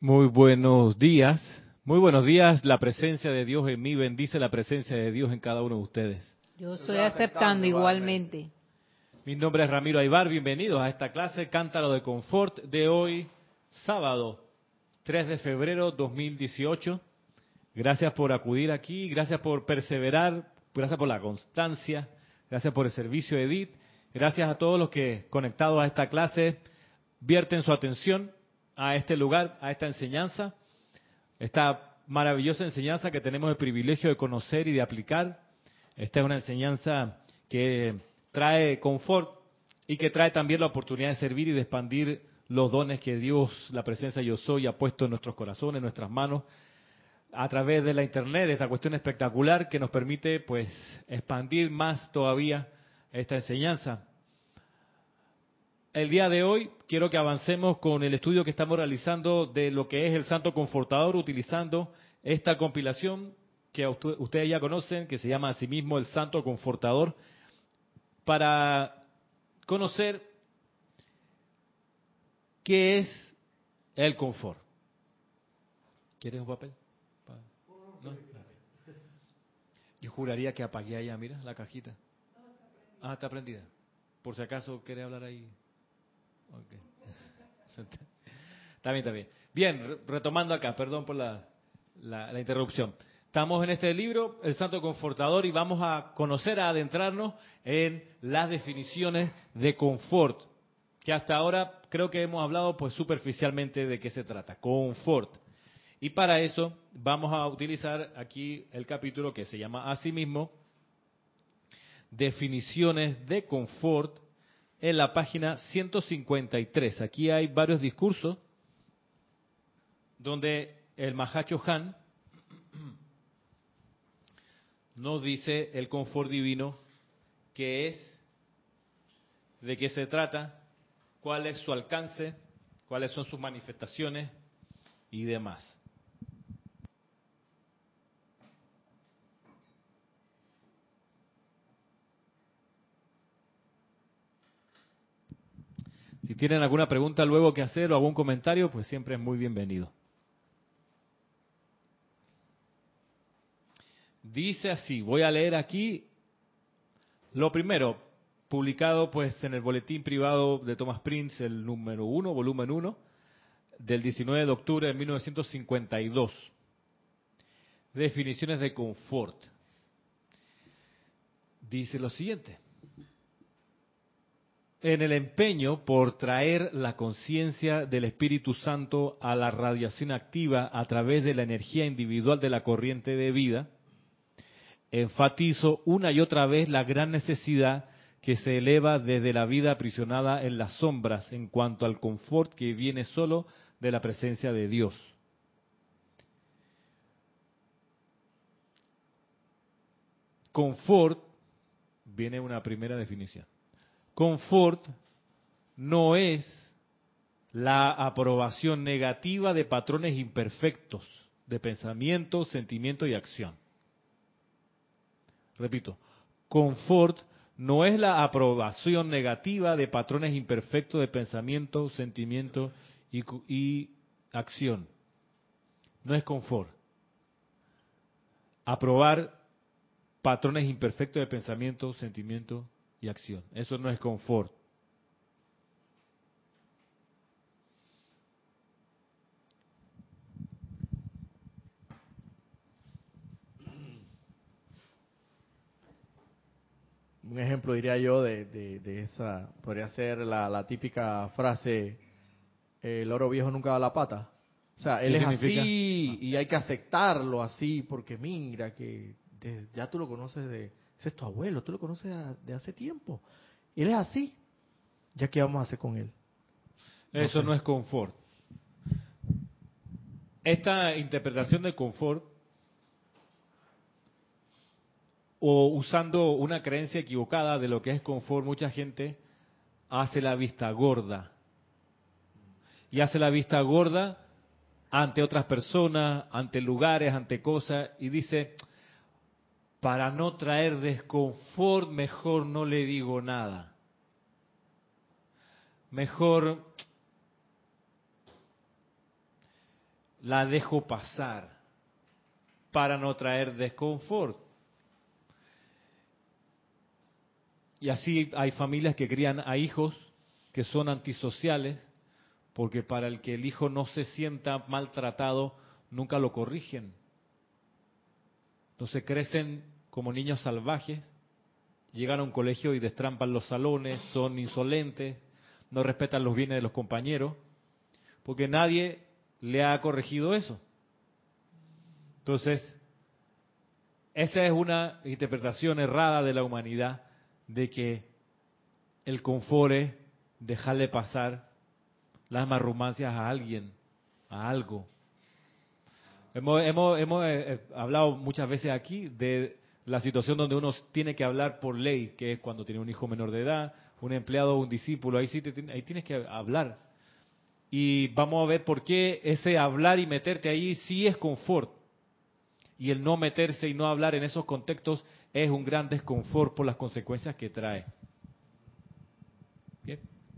Muy buenos días. Muy buenos días. La presencia de Dios en mí bendice la presencia de Dios en cada uno de ustedes. Yo estoy aceptando igualmente. Mi nombre es Ramiro Aybar. Bienvenidos a esta clase Cántaro de Confort de hoy, sábado 3 de febrero 2018. Gracias por acudir aquí, gracias por perseverar, gracias por la constancia, gracias por el servicio Edith, gracias a todos los que conectados a esta clase vierten su atención a este lugar, a esta enseñanza, esta maravillosa enseñanza que tenemos el privilegio de conocer y de aplicar. Esta es una enseñanza que trae confort y que trae también la oportunidad de servir y de expandir los dones que Dios, la presencia yo soy, ha puesto en nuestros corazones, en nuestras manos, a través de la internet, esta cuestión espectacular que nos permite pues expandir más todavía esta enseñanza. El día de hoy quiero que avancemos con el estudio que estamos realizando de lo que es el Santo Confortador, utilizando esta compilación que ustedes ya conocen, que se llama asimismo el Santo Confortador, para conocer qué es el confort. ¿Quieres un papel? Yo juraría que apagué allá, mira, la cajita. Ah, está prendida. Por si acaso quiere hablar ahí. Okay. Está bien, retomando acá, perdón por la, la, interrupción. Estamos en este libro, El Santo Confortador, y vamos a conocer, a adentrarnos en las definiciones de confort, que hasta ahora creo que hemos hablado pues superficialmente de qué se trata, confort. Y para eso vamos a utilizar aquí el capítulo que se llama asimismo definiciones de confort en la página 153. Aquí hay varios discursos donde el Mahacho Han nos dice el confort divino que es, de qué se trata, cuál es su alcance, cuáles son sus manifestaciones y demás. Si tienen alguna pregunta luego que hacer o algún comentario, pues siempre es muy bienvenido. Dice así, voy a leer aquí lo primero, publicado pues en el boletín privado de Thomas Prince, el número 1, volumen 1, del 19 de octubre de 1952. Definiciones de confort. Dice lo siguiente en el empeño por traer la conciencia del Espíritu Santo a la radiación activa a través de la energía individual de la corriente de vida, enfatizo una y otra vez la gran necesidad que se eleva desde la vida aprisionada en las sombras en cuanto al confort que viene solo de la presencia de Dios. Confort viene una primera definición Confort no es la aprobación negativa de patrones imperfectos de pensamiento, sentimiento y acción. Repito, confort no es la aprobación negativa de patrones imperfectos de pensamiento, sentimiento y, y acción. No es confort. Aprobar patrones imperfectos de pensamiento, sentimiento y acción. Eso no es confort. Un ejemplo diría yo de, de, esa, podría ser la, la, típica frase, el oro viejo nunca da la pata. O sea, él es así y hay que aceptarlo así porque mira que ya tú lo conoces de, ese es tu abuelo, tú lo conoces de hace tiempo. Él es así. ¿Ya qué vamos a hacer con él? Eso no es confort. Esta interpretación de confort, o usando una creencia equivocada de lo que es confort, mucha gente hace la vista gorda. Y hace la vista gorda ante otras personas, ante lugares, ante cosas, y dice, para no traer desconfort, mejor no le digo nada. Mejor la dejo pasar para no traer desconfort. Y así hay familias que crían a hijos que son antisociales, porque para el que el hijo no se sienta maltratado, nunca lo corrigen. Entonces crecen como niños salvajes, llegan a un colegio y destrampan los salones, son insolentes, no respetan los bienes de los compañeros, porque nadie le ha corregido eso. Entonces, esa es una interpretación errada de la humanidad de que el confort es dejarle pasar las marrumancias a alguien, a algo. Hemos, hemos, eh, eh, hablado muchas veces aquí de la situación donde uno tiene que hablar por ley, que es cuando tiene un hijo menor de edad, un empleado o un discípulo, ahí sí ahí tienes que hablar. Y vamos a ver por qué ese hablar y meterte ahí sí es confort. Y el no meterse y no hablar en esos contextos es un gran desconfort por las consecuencias que trae.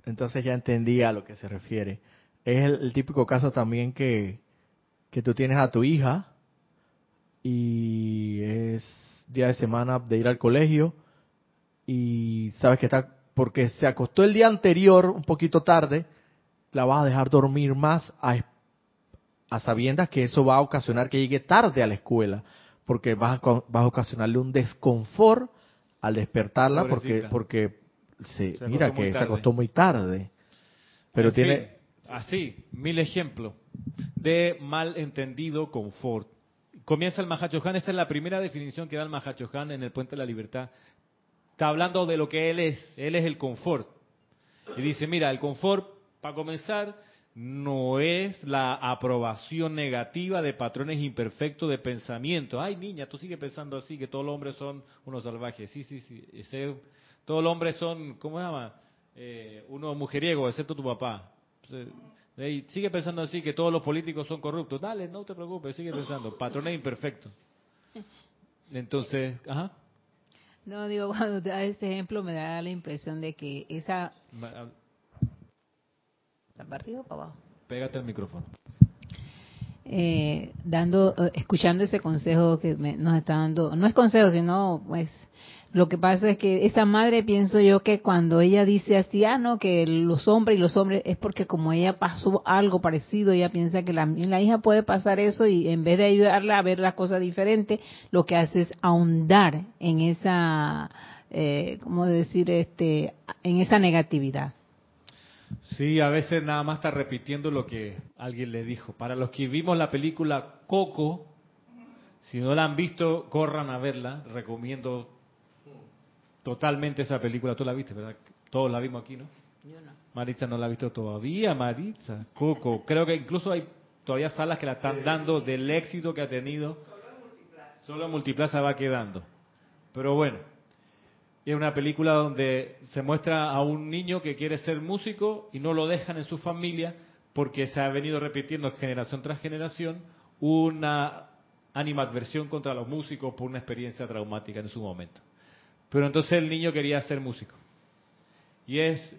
Entonces ya entendí a lo que se refiere. Es el, típico caso también que, que tú tienes a tu hija y es día de semana de ir al colegio y sabes que está porque se acostó el día anterior un poquito tarde, la vas a dejar dormir más a, a sabiendas que eso va a ocasionar que llegue tarde a la escuela, porque vas a, vas a ocasionarle un desconfort al despertarla porque porque se, mira que se acostó muy tarde. Pero tiene así, mil ejemplos de malentendido confort. Comienza el Mahachohan, esta es la primera definición que da el Mahachohan en el Puente de la Libertad. Está hablando de lo que él es. Él es el confort. Y dice, mira, el confort, para comenzar, no es la aprobación negativa de patrones imperfectos de pensamiento. Ay, niña, tú sigues pensando así, que todos los hombres son unos salvajes. Sí, sí, sí. todos los hombres son, ¿cómo se llama? Eh, unos mujeriegos, excepto tu papá. Sigue pensando así, que todos los políticos son corruptos. Dale, no te preocupes, sigue pensando. Patrones imperfectos. Entonces, ajá. No, digo, cuando te da este ejemplo me da la impresión de que esa... ¿Está para arriba o para abajo? Pégate el micrófono. Eh, dando, eh, escuchando ese consejo que nos está dando, no es consejo, sino pues lo que pasa es que esa madre pienso yo que cuando ella dice así, ah, no, que los hombres y los hombres, es porque como ella pasó algo parecido, ella piensa que la, la hija puede pasar eso y en vez de ayudarla a ver las cosas diferentes, lo que hace es ahondar en esa, eh, ¿cómo decir? este En esa negatividad. Sí, a veces nada más está repitiendo lo que alguien le dijo. Para los que vimos la película Coco, si no la han visto, corran a verla. Recomiendo totalmente esa película. Tú la viste, ¿verdad? Todos la vimos aquí, ¿no? Yo no. Maritza no la ha visto todavía, Maritza. Coco. Creo que incluso hay todavía salas que la están dando del éxito que ha tenido. Solo en Multiplaza va quedando. Pero bueno, es una película donde se muestra a un niño que quiere ser músico y no lo dejan en su familia porque se ha venido repitiendo generación tras generación una animadversión contra los músicos por una experiencia traumática en su momento. Pero entonces el niño quería ser músico. Y es,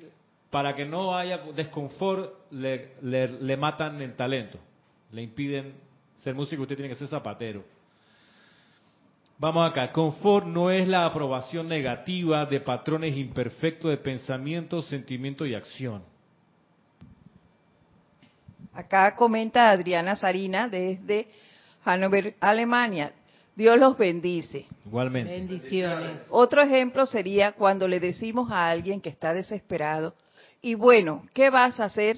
para que no haya desconfort, le, le, matan el talento. Le impiden ser músico, usted tiene que ser zapatero. Vamos acá, confort no es la aprobación negativa de patrones imperfectos de pensamiento, sentimiento y acción. Acá comenta Adriana Sarina desde Hannover, Alemania. Dios los bendice. Igualmente. Bendiciones. Otro ejemplo sería cuando le decimos a alguien que está desesperado, y bueno, ¿qué vas a hacer?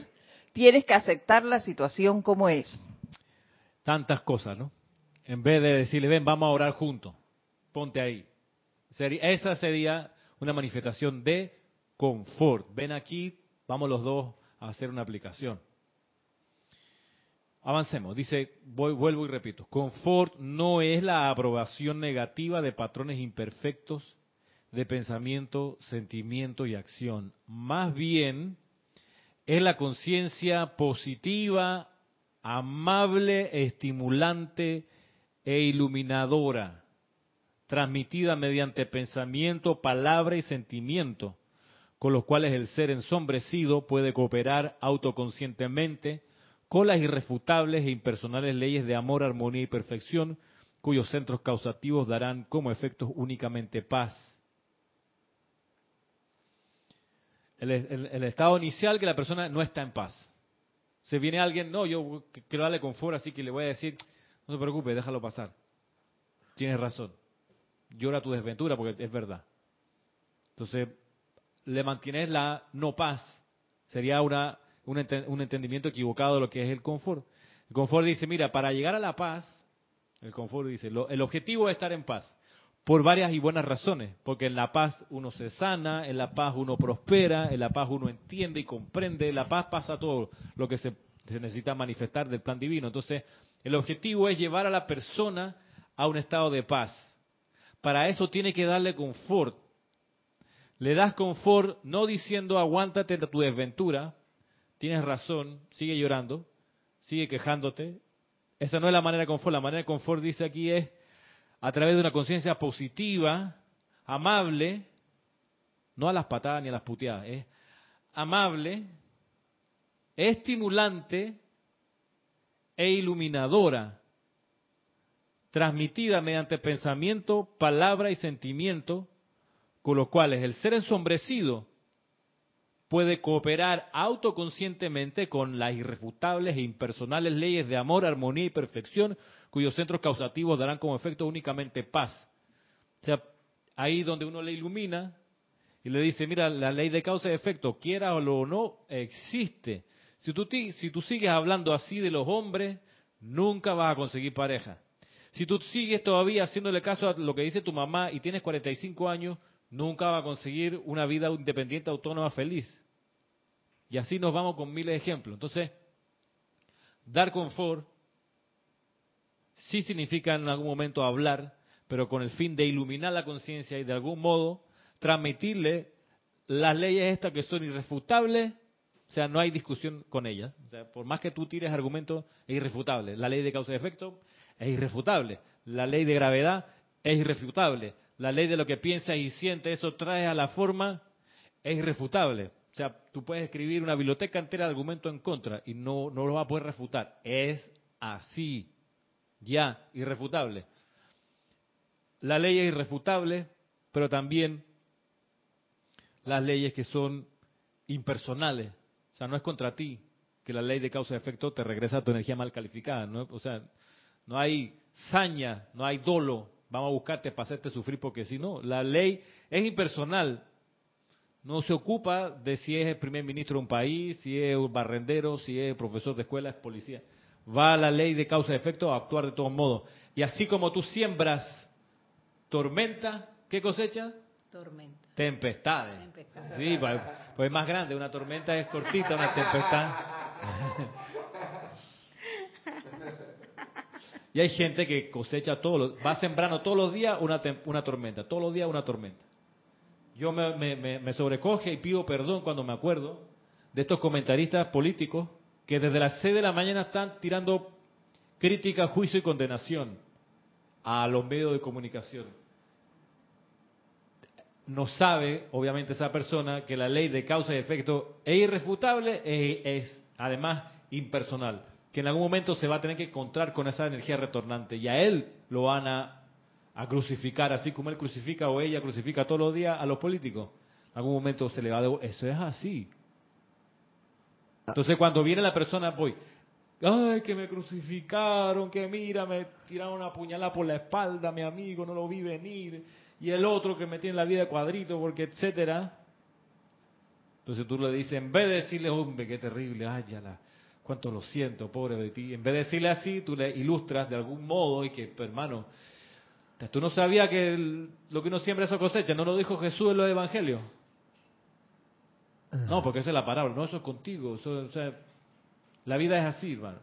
Tienes que aceptar la situación como es. Tantas cosas, ¿no? En vez de decirle, ven, vamos a orar juntos, ponte ahí. esa sería una manifestación de confort. Ven aquí, vamos los dos a hacer una aplicación. Avancemos. Dice, voy, vuelvo y repito, confort no es la aprobación negativa de patrones imperfectos de pensamiento, sentimiento y acción. Más bien es la conciencia positiva, amable, estimulante e iluminadora, transmitida mediante pensamiento, palabra y sentimiento, con los cuales el ser ensombrecido puede cooperar autoconscientemente con las irrefutables e impersonales leyes de amor, armonía y perfección, cuyos centros causativos darán como efectos únicamente paz. El, estado inicial que la persona no está en paz. Se viene alguien, no, yo quiero darle confort, así que le voy a decir, no te preocupes, déjalo pasar. Tienes razón. Llora tu desventura porque es verdad. Entonces, le mantienes la no paz. Sería una, un, entendimiento equivocado de lo que es el confort. El confort dice, mira, para llegar a la paz, el confort dice, el objetivo es estar en paz. Por varias y buenas razones. Porque en la paz uno se sana, en la paz uno prospera, en la paz uno entiende y comprende. En la paz pasa todo lo que se, se necesita manifestar del plan divino. Entonces, el objetivo es llevar a la persona a un estado de paz. Para eso tiene que darle confort. Le das confort no diciendo aguántate tu desventura, tienes razón, sigue llorando, sigue quejándote. Esa no es la manera de confort. La manera de confort dice aquí es a través de una conciencia positiva, amable, no a las patadas ni a las puteadas, es amable, estimulante e iluminadora transmitida mediante pensamiento, palabra y sentimiento, con los cuales el ser ensombrecido puede cooperar autoconscientemente con las irrefutables e impersonales leyes de amor, armonía y perfección, cuyos centros causativos darán como efecto únicamente paz. O sea, ahí donde uno le ilumina y le dice, mira, la ley de causa y efecto, quiera o no, existe. Si tú, si tú sigues hablando así de los hombres, nunca vas a conseguir pareja. Si tú sigues todavía haciéndole caso a lo que dice tu mamá y tienes 45 años, nunca vas a conseguir una vida independiente, autónoma, feliz. Y así nos vamos con miles de ejemplos. Entonces, dar confort sí significa en algún momento hablar, pero con el fin de iluminar la conciencia y de algún modo transmitirle las leyes estas que son irrefutables, o sea, no hay discusión con ellas. O sea, por más que tú tires argumentos, es irrefutable. La ley de causa y efecto es irrefutable. La ley de gravedad es irrefutable. La ley de lo que piensa y siente, eso trae a la forma, es irrefutable. O sea, tú puedes escribir una biblioteca entera de argumentos en contra y no, no lo vas a poder refutar. Es así. Ya, irrefutable. La ley es irrefutable, pero también las leyes que son impersonales. O sea, no es contra ti que la ley de causa y efecto te regresa a tu energía mal calificada. ¿no? O sea, no hay saña, no hay dolo, vamos a buscarte para hacerte sufrir porque si no, la ley es impersonal, no se ocupa de si es el primer ministro de un país, si es un barrendero, si es profesor de escuela, es policía. Va la ley de causa y efecto a actuar de todos modos. Y así como tú siembras tormenta, ¿qué cosecha? Tormenta. Tempestades. Sí, pues, pues es más grande, una tormenta es cortita, una tempestad. Y hay gente que cosecha todos los, va sembrando todos los días una, una tormenta, todos los días una tormenta. Yo me, me, sobrecoge y pido perdón cuando me acuerdo de estos comentaristas políticos que desde las 6 de la mañana están tirando crítica, juicio y condenación a los medios de comunicación. No sabe, obviamente, esa persona que la ley de causa y efecto es irrefutable, e es además impersonal que en algún momento se va a tener que encontrar con esa energía retornante y a él lo van a, crucificar, así como él crucifica o ella crucifica todos los días a los políticos. En algún momento se le va a Eso es así. Entonces cuando viene la persona, voy, ay, que me crucificaron, que mira, me tiraron una puñalada por la espalda, mi amigo, no lo vi venir, y el otro que me tiene la vida cuadrito, porque etcétera. Entonces tú le dices, en vez de decirle, hombre, qué terrible, ay, ya cuánto lo siento, pobre de ti. En vez de decirle así, tú le ilustras de algún modo y que, hermano, tú no sabías que lo que uno siembra eso cosecha, ¿no lo dijo Jesús en los evangelios? No, porque esa es la parábola, no, eso es contigo, o sea, la vida es así, hermano.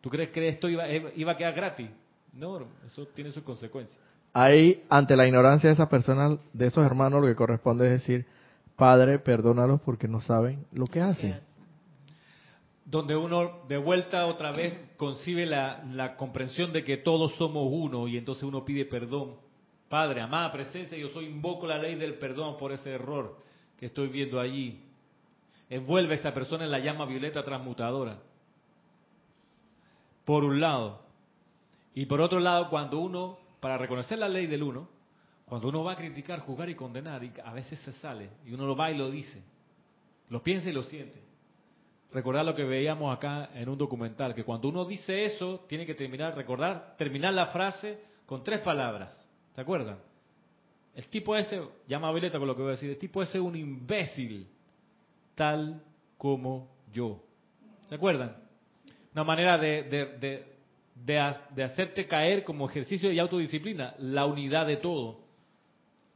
¿Tú crees que esto iba, iba a quedar gratis? No, eso tiene sus consecuencias. Ahí, ante la ignorancia de esas personas, de esos hermanos, lo que corresponde es decir, Padre, perdónalos porque no saben lo que hacen donde uno de vuelta otra vez concibe la, comprensión de que todos somos uno y entonces uno pide perdón. Padre, amada presencia, yo soy invoco la ley del perdón por ese error que estoy viendo allí. Envuelve a esta persona en la llama violeta transmutadora. Por un lado. Y por otro lado, cuando uno, para reconocer la ley del uno, cuando uno va a criticar, juzgar y condenar, y a veces se sale, y uno lo va y lo dice, lo piensa y lo siente. Recordar lo que veíamos acá en un documental, que cuando uno dice eso, tiene que terminar, recordar, terminar la frase con tres palabras. ¿Se acuerdan? El tipo ese, llama a Vileta con lo que voy a decir, el tipo ese es un imbécil, tal como yo. ¿Se acuerdan? Una manera de, de, de, hacerte caer como ejercicio de autodisciplina, la unidad de todo.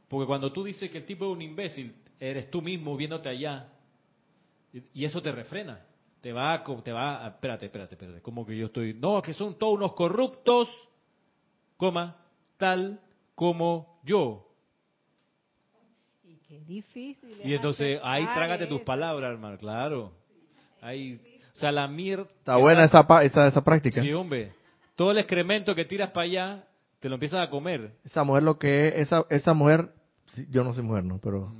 Porque cuando tú dices que el tipo es un imbécil, eres tú mismo viéndote allá. Y eso te refrena. Te va, te va, espérate, espérate, espérate. Como que yo estoy, no, que son todos unos corruptos, coma, tal como yo. Y qué difícil. Y entonces ahí trágate tus palabras, hermano, claro. Ahí, o sea, la mierda. Está buena esa, esa, esa práctica. Sí, hombre. Todo el excremento que tiras para allá, te lo empiezas a comer. Esa mujer lo que es, esa, esa mujer, yo no soy mujer, ¿no? Pero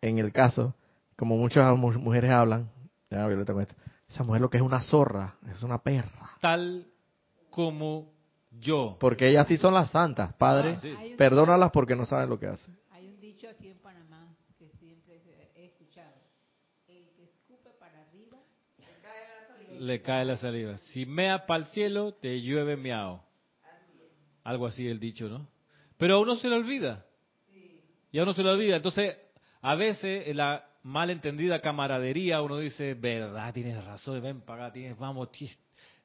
en el caso, como muchas mujeres hablan, ya, esa mujer lo que es una zorra, es una perra. Tal como yo. Porque ellas sí son las santas, Padre. Ah, perdónalas porque no saben lo que hacen. Hay un dicho aquí en Panamá que siempre he escuchado. El que escupe para arriba, le cae la saliva. Le cae la saliva. Si mea para el cielo, te llueve miau. Algo así el dicho, ¿no? Pero a uno se le olvida. Y a uno se le olvida. Entonces, a veces la malentendida camaradería, uno dice, verdad, tienes razón, ven para acá, tienes, vamos,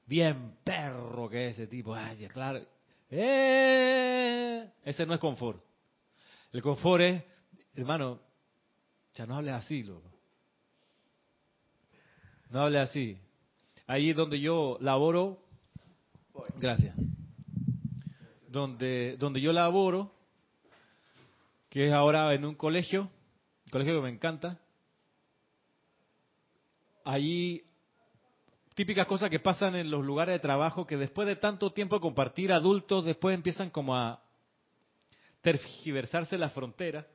bien perro que es ese tipo. Ay, claro. Eh, ese no es confort. El confort es, hermano, ya no hables así, loco. No hables así. Ahí donde yo laboro, gracias. Donde, donde yo laboro, que es ahora en un colegio, colegio que me encanta, ahí típicas cosas que pasan en los lugares de trabajo que después de tanto tiempo compartir adultos, después empiezan como a tergiversarse las fronteras.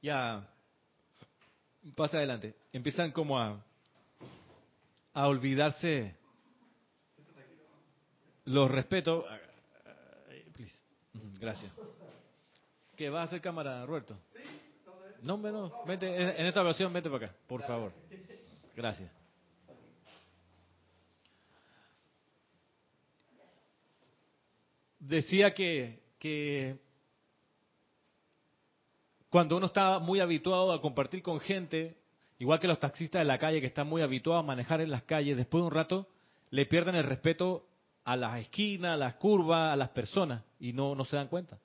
Ya, pasa adelante. Empiezan como a, a olvidarse los respetos. Gracias. ¿Qué va a hacer cámara, Roberto? No, no, vete, en esta ocasión vete para acá, por favor. Gracias. decía que, cuando uno está muy habituado a compartir con gente, igual que los taxistas de la calle que están muy habituados a manejar en las calles, después de un rato le pierden el respeto a las esquinas, a las curvas, a las personas y no, se dan cuenta.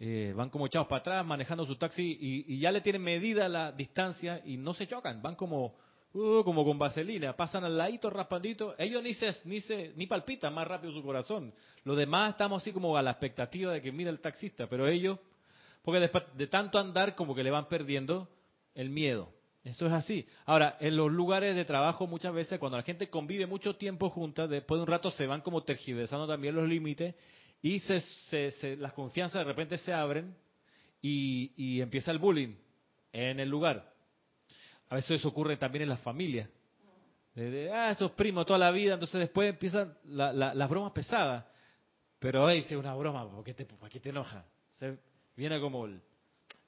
Eh, van como echados para atrás manejando su taxi y, ya le tienen medida la distancia y no se chocan, van como Uh, como con vaselina, pasan al ladito, raspandito, ellos ni se, ni se, ni palpitan más rápido su corazón. Los demás estamos así como a la expectativa de que mira el taxista, pero ellos, porque después de tanto andar como que le van perdiendo el miedo. Eso es así. Ahora, en los lugares de trabajo muchas veces cuando la gente convive mucho tiempo juntas, después de un rato se van como tergiversando también los límites y se, se, las confianzas de repente se abren y, y empieza el bullying en el lugar. A veces eso ocurre también en las familias. De, ah, esos primos toda la vida, entonces después empiezan las bromas pesadas. Pero ahí es una broma, ¿por qué te, por qué te enoja? Se viene como el,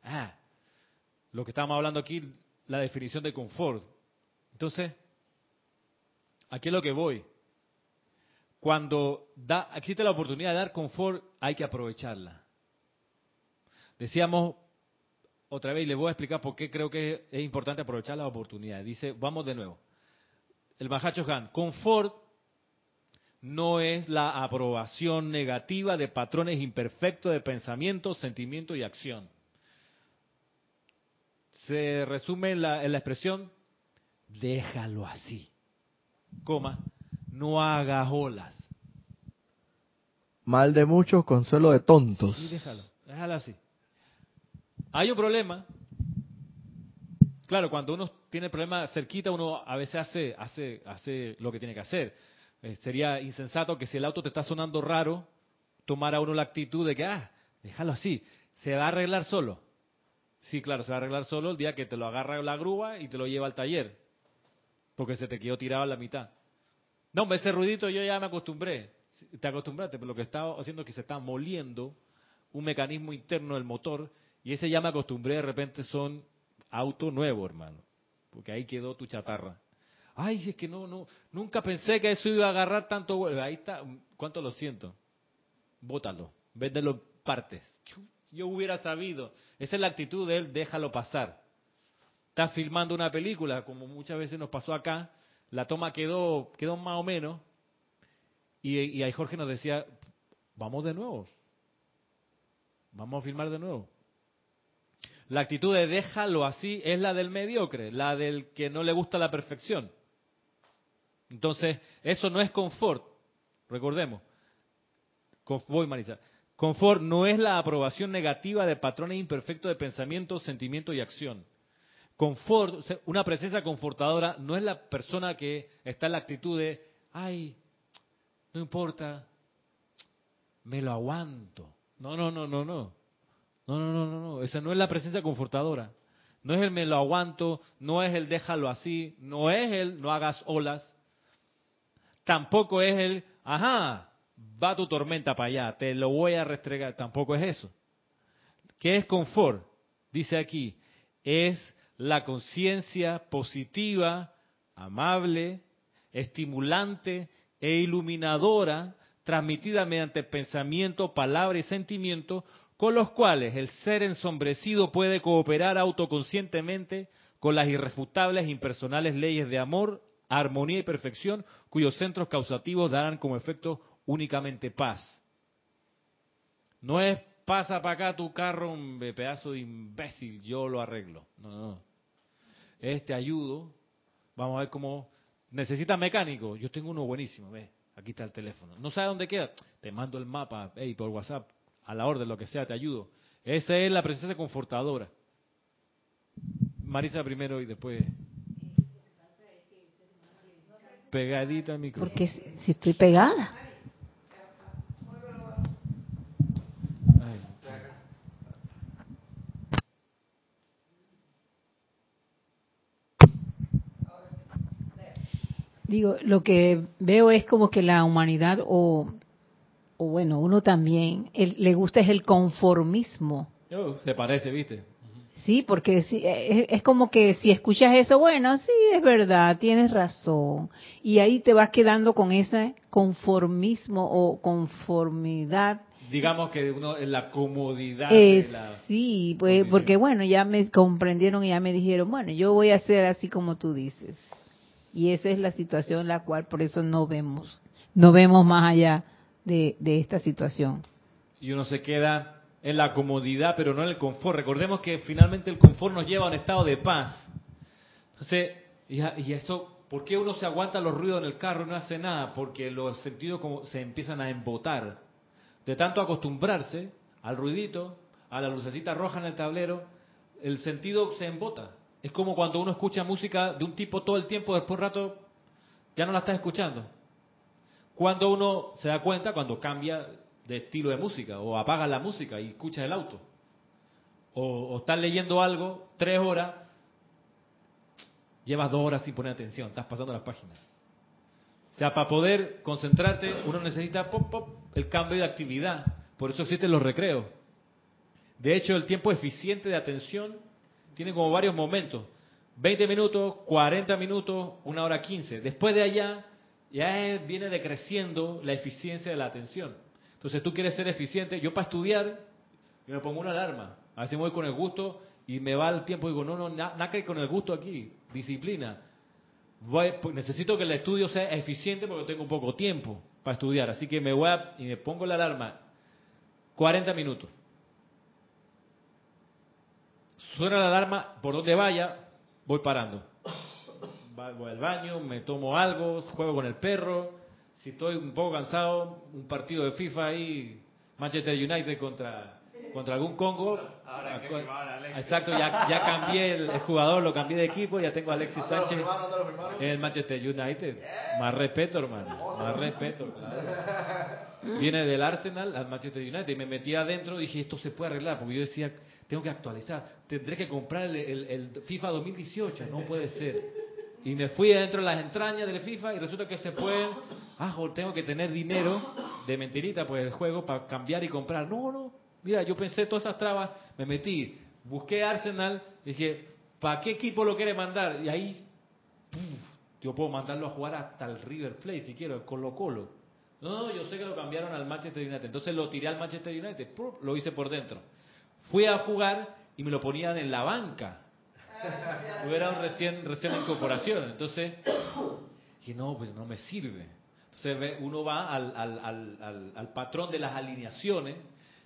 ah, lo que estábamos hablando aquí, la definición de confort. Entonces, aquí es lo que voy. Cuando da, existe la oportunidad de dar confort, hay que aprovecharla. Decíamos otra vez le voy a explicar por qué creo que es importante aprovechar la oportunidad. Dice, vamos de nuevo. El Mahacho Han, confort no es la aprobación negativa de patrones imperfectos de pensamiento, sentimiento y acción. Se resume en la, expresión, déjalo así, coma, no hagas olas. Mal de muchos, consuelo de tontos. Sí, déjalo, déjalo así. Hay un problema. Claro, cuando uno tiene problema cerquita, uno a veces hace, hace, hace lo que tiene que hacer. Eh, sería insensato que si el auto te está sonando raro, tomara uno la actitud de que, ah, déjalo así, se va a arreglar solo. Sí, claro, se va a arreglar solo el día que te lo agarra la grúa y te lo lleva al taller, porque se te quedó tirado a la mitad. No, ese ruidito yo ya me acostumbré. Te acostumbraste, pero lo que estaba haciendo es que se está moliendo un mecanismo interno del motor y ese ya me acostumbré, de repente son auto nuevo, hermano. Porque ahí quedó tu chatarra. Ay, es que no, no, nunca pensé que eso iba a agarrar tanto. Ahí está, ¿cuánto lo siento? Bótalo, véndelo partes. Yo hubiera sabido. Esa es la actitud de él, déjalo pasar. Estás filmando una película, como muchas veces nos pasó acá, la toma quedó, quedó más o menos, y, y ahí Jorge nos decía, vamos de nuevo, vamos a filmar de nuevo. La actitud de déjalo así es la del mediocre, la del que no le gusta la perfección. Entonces, eso no es confort, recordemos. Voy, Marisa. Confort no es la aprobación negativa de patrones imperfectos de pensamiento, sentimiento y acción. Confort, una presencia confortadora no es la persona que está en la actitud de, ay, no importa, me lo aguanto. No, no, no, no, no. No, no, no, no, no. Esa no es la presencia confortadora. No es el me lo aguanto, no es el déjalo así, no es el no hagas olas. Tampoco es el, ajá, va tu tormenta para allá, te lo voy a restregar. Tampoco es eso. ¿Qué es confort? Dice aquí, es la conciencia positiva, amable, estimulante e iluminadora transmitida mediante pensamiento, palabra y sentimiento, con los cuales el ser ensombrecido puede cooperar autoconscientemente con las irrefutables e impersonales leyes de amor, armonía y perfección, cuyos centros causativos darán como efecto únicamente paz. No es pasa para acá tu carro, un pedazo de imbécil, yo lo arreglo. No, no. Este ayudo, vamos a ver cómo necesita mecánico. Yo tengo uno buenísimo, ve, aquí está el teléfono. No sabe dónde queda, te mando el mapa, hey, por WhatsApp, a la orden, lo que sea, te ayudo. Esa es la presencia confortadora. Marisa primero y después. Pegadita al micrófono. Porque si estoy pegada. Digo, lo que veo es como que la humanidad, o, o bueno, uno también, le gusta es el conformismo. Oh, se parece, ¿viste? Sí, porque es, es, como que si escuchas eso, bueno, sí, es verdad, tienes razón. Y ahí te vas quedando con ese conformismo o conformidad. Digamos que uno la comodidad de la Sí, pues, porque bueno, ya me comprendieron y ya me dijeron, bueno, yo voy a hacer así como tú dices. Y esa es la situación en la cual por eso no vemos, no vemos más allá de, esta situación. Y uno se queda en la comodidad, pero no en el confort. Recordemos que finalmente el confort nos lleva a un estado de paz. Entonces, y, y eso, ¿por qué uno se aguanta los ruidos en el carro y no hace nada? Porque los sentidos como se empiezan a embotar. De tanto acostumbrarse al ruidito, a la lucecita roja en el tablero, el sentido se embota. Es como cuando uno escucha música de un tipo todo el tiempo, después un rato ya no la estás escuchando. Cuando uno se da cuenta, cuando cambia de estilo de música, o apaga la música y escucha el auto, o, estás leyendo algo tres horas, llevas dos horas sin poner atención, estás pasando las páginas. O sea, para poder concentrarte, uno necesita pop, pop, el cambio de actividad. Por eso existen los recreos. De hecho, el tiempo eficiente de atención tiene como varios momentos. 20 minutos, 40 minutos, una hora 15. Después de allá ya viene decreciendo la eficiencia de la atención. Entonces tú quieres ser eficiente. Yo para estudiar, me pongo una alarma. A veces voy con el gusto y me va el tiempo y digo, no, no, nada que con el gusto aquí. Disciplina. Voy, pues, necesito que el estudio sea eficiente porque tengo poco tiempo para estudiar. Así que me voy y me pongo la alarma 40 minutos suena la alarma, por donde vaya, voy parando. Voy al baño, me tomo algo, juego con el perro. Si estoy un poco cansado, un partido de FIFA ahí, Manchester United contra, contra algún Congo. Ahora Exacto, ya, ya cambié el, jugador, lo cambié de equipo, ya tengo a Alexis Sánchez en el Manchester United. Más respeto, hermano, más respeto. Viene del Arsenal al Manchester United y me metí adentro y dije, esto se puede arreglar, porque yo decía, tengo que actualizar, tendré que comprar el, FIFA 2018, no puede ser. Y me fui adentro de las entrañas del FIFA y resulta que se pueden, ah, tengo que tener dinero de mentirita pues el juego para cambiar y comprar. No, no, mira, yo pensé todas esas trabas, me metí, busqué Arsenal, dije, ¿para qué equipo lo quiere mandar? Y ahí, yo puedo mandarlo a jugar hasta el River Plate si quiero, el Colo Colo. No, no, yo sé que lo cambiaron al Manchester United. Entonces lo tiré al Manchester United, lo hice por dentro. Fui a jugar y me lo ponían en la banca. Hubiera un recién, recién incorporación. Entonces, dije, no, pues no me sirve. Entonces uno va al, al, al, patrón de las alineaciones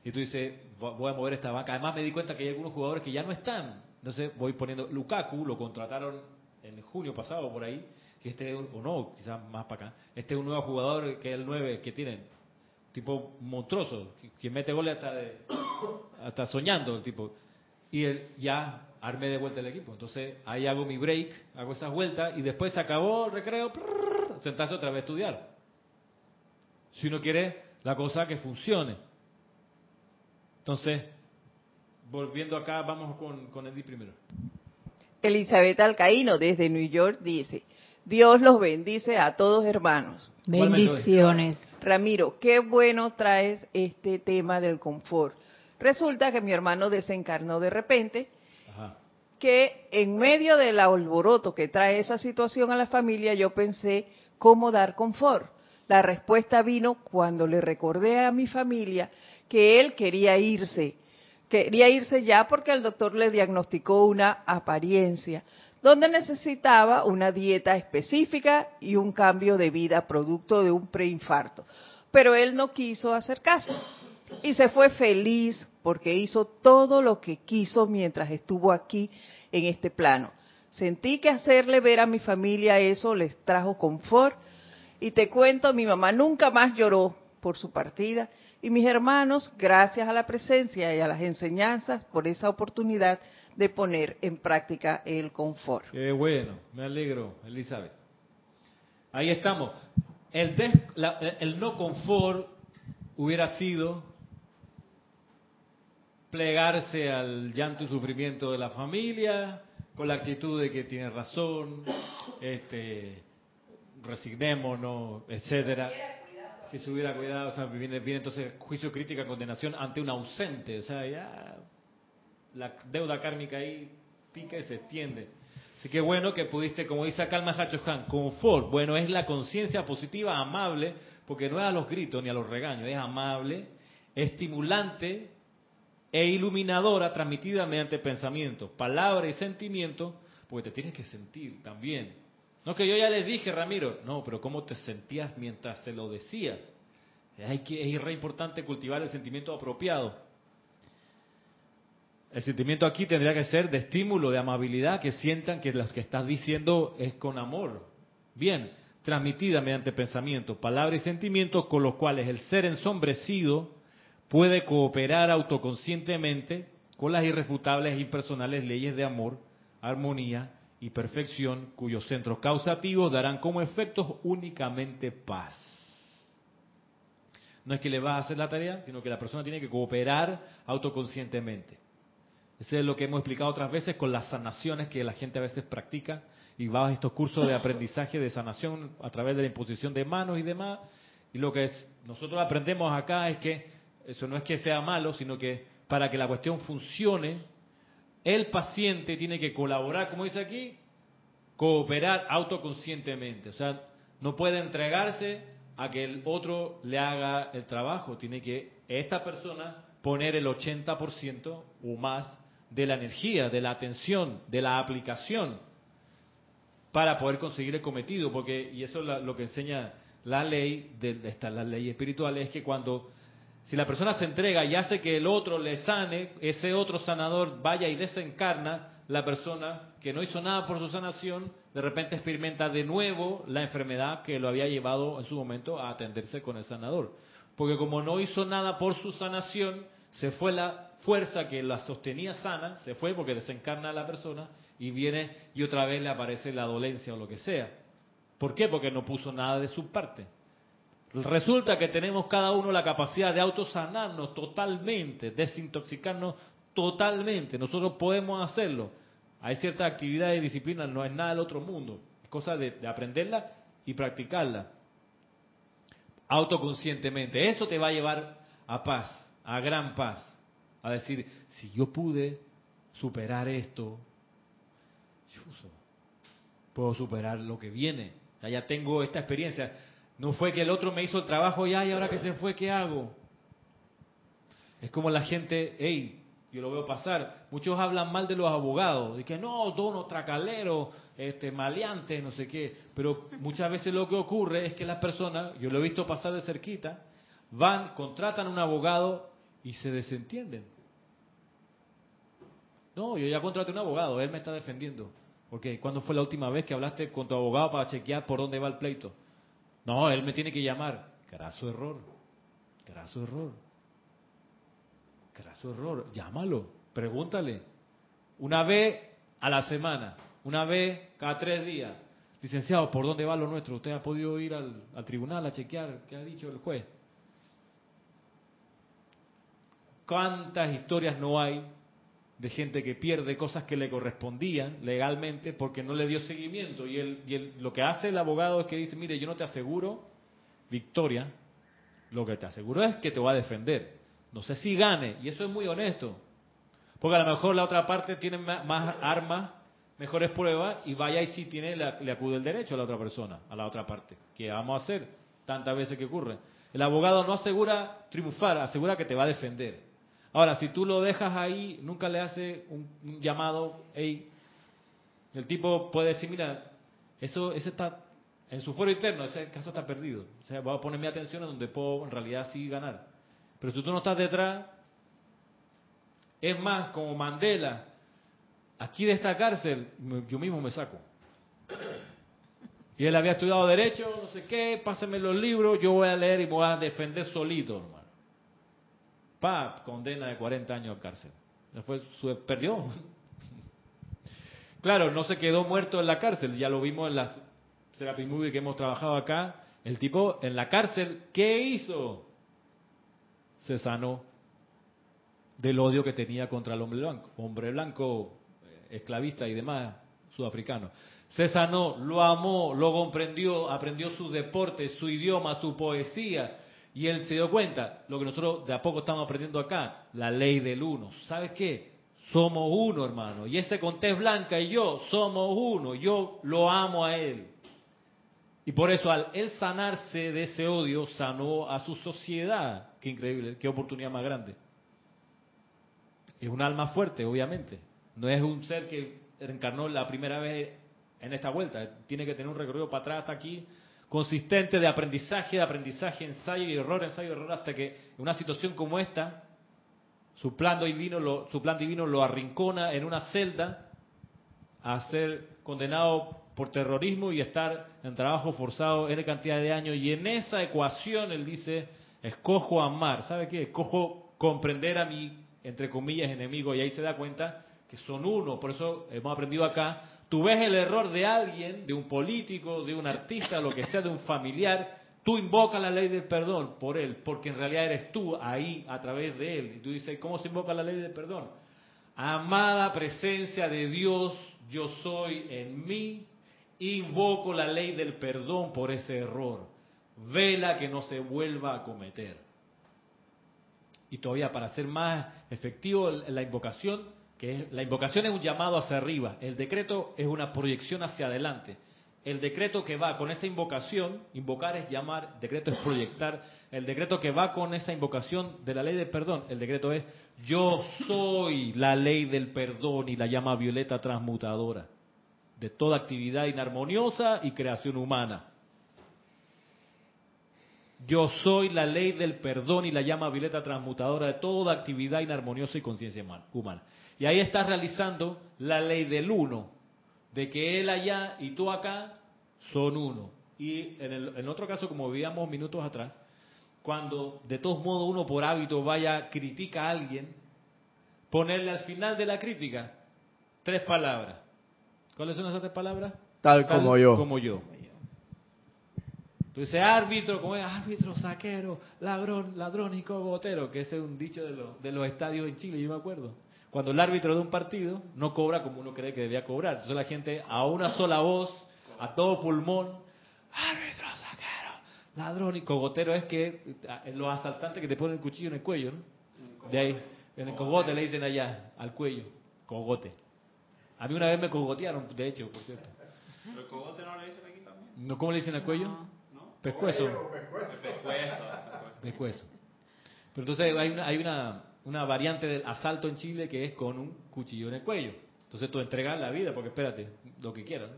y tú dices, voy a mover esta banca. Además me di cuenta que hay algunos jugadores que ya no están. Entonces voy poniendo, Lukaku lo contrataron en junio pasado por ahí, que este, o no, quizás más para acá, este es un nuevo jugador que es el 9 que tienen, tipo monstruoso, que, mete goles hasta, hasta soñando el tipo. Y él ya armé de vuelta el equipo. Entonces ahí hago mi break, hago esas vueltas y después se acabó el recreo, sentarse otra vez a estudiar. Si uno quiere la cosa que funcione. Entonces, volviendo acá, vamos con, con Eddie primero. Elizabeth Alcaíno desde New York dice, Dios los bendice a todos hermanos. Bendiciones. Ramiro, qué bueno traes este tema del confort. Resulta que mi hermano desencarnó de repente, que en medio del alboroto que trae esa situación a la familia, yo pensé cómo dar confort. La respuesta vino cuando le recordé a mi familia que él quería irse. Quería irse ya porque el doctor le diagnosticó una apariencia, donde necesitaba una dieta específica y un cambio de vida producto de un preinfarto. Pero él no quiso hacer caso y se fue feliz porque hizo todo lo que quiso mientras estuvo aquí en este plano. Sentí que hacerle ver a mi familia eso les trajo confort y te cuento, mi mamá nunca más lloró por su partida y mis hermanos, gracias a la presencia y a las enseñanzas, por esa oportunidad de poner en práctica el confort. Qué bueno, me alegro, Elizabeth. Ahí estamos. El, el no confort hubiera sido plegarse al llanto y sufrimiento de la familia, con la actitud de que tiene razón, este, resignémonos, etcétera. Si se hubiera cuidado, o sea, viene, viene entonces juicio, crítica, condenación ante un ausente, o sea, ya la deuda kármica ahí pica y se extiende. Así que bueno que pudiste, como dice acá el Mahacho Han, confort, bueno, es la conciencia positiva, amable, porque no es a los gritos ni a los regaños, es amable, estimulante e iluminadora, transmitida mediante pensamiento, palabra y sentimiento, porque te tienes que sentir también. No, que yo ya les dije, Ramiro. No, pero ¿cómo te sentías mientras se lo decías? Hay que, es re importante cultivar el sentimiento apropiado. El sentimiento aquí tendría que ser de estímulo, de amabilidad, que sientan que lo que estás diciendo es con amor. Bien, transmitida mediante pensamiento, palabra y sentimiento con los cuales el ser ensombrecido puede cooperar autoconscientemente con las irrefutables e impersonales leyes de amor, armonía y perfección cuyos centros causativos darán como efectos únicamente paz. No es que le va a hacer la tarea, sino que la persona tiene que cooperar autoconscientemente. Ese es lo que hemos explicado otras veces con las sanaciones que la gente a veces practica y va a estos cursos de aprendizaje de sanación a través de la imposición de manos y demás. Y lo que nosotros aprendemos acá es que eso no es que sea malo, sino que para que la cuestión funcione, el paciente tiene que colaborar, como dice aquí, cooperar autoconscientemente. O sea, no puede entregarse a que el otro le haga el trabajo. Tiene que esta persona poner el 80% o más de la energía, de la atención, de la aplicación para poder conseguir el cometido. Porque, y eso es lo que enseña la ley, de, esta, la ley espiritual, es que cuando si la persona se entrega y hace que el otro le sane, ese otro sanador vaya y desencarna, la persona que no hizo nada por su sanación, de repente experimenta de nuevo la enfermedad que lo había llevado en su momento a atenderse con el sanador. Porque como no hizo nada por su sanación, se fue la fuerza que la sostenía sana, se fue porque desencarna a la persona y viene y otra vez le aparece la dolencia o lo que sea. ¿Por qué? Porque no puso nada de su parte. Resulta que tenemos cada uno la capacidad de autosanarnos totalmente, desintoxicarnos totalmente. Nosotros podemos hacerlo. Hay ciertas actividades y disciplinas, no es nada del otro mundo. cosa de, aprenderla y practicarla autoconscientemente. Eso te va a llevar a paz, a gran paz. A decir, si yo pude superar esto, puedo superar lo que viene. Ya, tengo esta experiencia. No fue que el otro me hizo el trabajo ya y ahora que se fue, ¿qué hago? Es como la gente, hey, yo lo veo pasar. Muchos hablan mal de los abogados, y que no, dono, tracalero, este, maleante, no sé qué. Pero muchas veces lo que ocurre es que las personas, yo lo he visto pasar de cerquita, van, contratan un abogado y se desentienden. No, yo ya contraté un abogado, él me está defendiendo. Porque ¿cuándo fue la última vez que hablaste con tu abogado para chequear por dónde va el pleito? No, él me tiene que llamar. Graso error. Graso error. Graso error. Llámalo. Pregúntale. Una vez a la semana. Una vez cada tres días. Licenciado, ¿por dónde va lo nuestro? ¿Usted ha podido ir al, al tribunal a chequear qué ha dicho el juez? ¿Cuántas historias no hay de gente que pierde cosas que le correspondían legalmente porque no le dio seguimiento. Y, él, y lo que hace el abogado es que dice, mire, yo no te aseguro victoria, lo que te aseguro es que te va a defender. No sé si gane, y eso es muy honesto, porque a lo mejor la otra parte tiene más armas, mejores pruebas, y vaya y si tiene, le acude el derecho a la otra persona, a la otra parte, que vamos a hacer tantas veces que ocurre. El abogado no asegura triunfar, asegura que te va a defender. Ahora, si tú lo dejas ahí, nunca le hace un, llamado, hey, el tipo puede decir, mira, eso ese está en su fuero interno, ese caso está perdido. O sea, voy a poner mi atención en donde puedo en realidad sí ganar. Pero si tú no estás detrás, es más, como Mandela, aquí de esta cárcel, yo mismo me saco. Y él había estudiado Derecho, no sé qué, pásenme los libros, yo voy a leer y voy a defender solito, hermano. Pa, condena de 40 años a cárcel. Después perdió. Claro, no se quedó muerto en la cárcel, ya lo vimos en las Therapy Movie que hemos trabajado acá. El tipo en la cárcel, ¿qué hizo? Se sanó del odio que tenía contra el hombre blanco, hombre blanco, eh, esclavista y demás, sudafricano. Se sanó, lo amó, lo comprendió, aprendió su deporte, su idioma, su poesía, y él se dio cuenta, lo que nosotros de a poco estamos aprendiendo acá, la ley del uno. ¿Sabes qué? Somos uno, hermano. Y ese Contés Blanca y yo somos uno. Yo lo amo a él. Y por eso al él sanarse de ese odio, sanó a su sociedad. Qué increíble, qué oportunidad más grande. Es un alma fuerte, obviamente. No es un ser que reencarnó la primera vez en esta vuelta. Tiene que tener un recorrido para atrás hasta aquí consistente de aprendizaje, de aprendizaje, ensayo y error, ensayo y error, hasta que en una situación como esta, su plan divino lo, su plan divino lo arrincona en una celda a ser condenado por terrorismo y estar en trabajo forzado en cantidad de años. Y en esa ecuación él dice, escojo amar. ¿Sabe qué? Escojo comprender a mi, entre comillas, enemigo. Y ahí se da cuenta que son uno. Por eso hemos aprendido acá Tú ves el error de alguien, de un político, de un artista, lo que sea, de un familiar, tú invocas la ley del perdón por él, porque en realidad eres tú ahí a través de él. Y tú dices, ¿cómo se invoca la ley del perdón? Amada presencia de Dios, yo soy en mí, invoco la ley del perdón por ese error. Vela que no se vuelva a cometer. Y todavía para ser más efectivo la invocación, la invocación es un llamado hacia arriba, el decreto es una proyección hacia adelante. El decreto que va con esa invocación, invocar es llamar, decreto es proyectar, el decreto que va con esa invocación de la ley del perdón, el decreto es yo soy la ley del perdón y la llama violeta transmutadora de toda actividad inarmoniosa y creación humana. Yo soy la ley del perdón y la llama violeta transmutadora de toda actividad inarmoniosa y conciencia humana. Y ahí estás realizando la ley del uno, de que él allá y tú acá son uno. Y en, el, otro caso, como veíamos minutos atrás, cuando de todos modos uno por hábito vaya, critica a alguien, ponerle al final de la crítica tres palabras. ¿Cuáles son esas tres palabras? Tal, como yo. Como yo. Tú dices árbitro, como es árbitro, saquero, ladrón, ladrón y cogotero, que ese es un dicho de, de los estadios en Chile, yo me acuerdo. Cuando el árbitro de un partido no cobra como uno cree que debía cobrar. Entonces la gente a una sola voz, a todo pulmón, árbitro, saquero, ladrón y cogotero es que eh, los asaltantes que te ponen el cuchillo en el cuello, ¿no? De ahí, en el cogote le dicen allá, al cuello, cogote. A mí una vez me cogotearon, de hecho, por cierto. ¿Pero el cogote no le dicen aquí también? ¿Cómo le dicen al cuello? ¿No? Pescuezo. Pescuezo. Pescuezo. Pescuezo. Pero entonces hay una, hay una, una variante del asalto en Chile que es con un cuchillo en el cuello. Entonces tú entregas la vida, porque espérate, lo que quieras.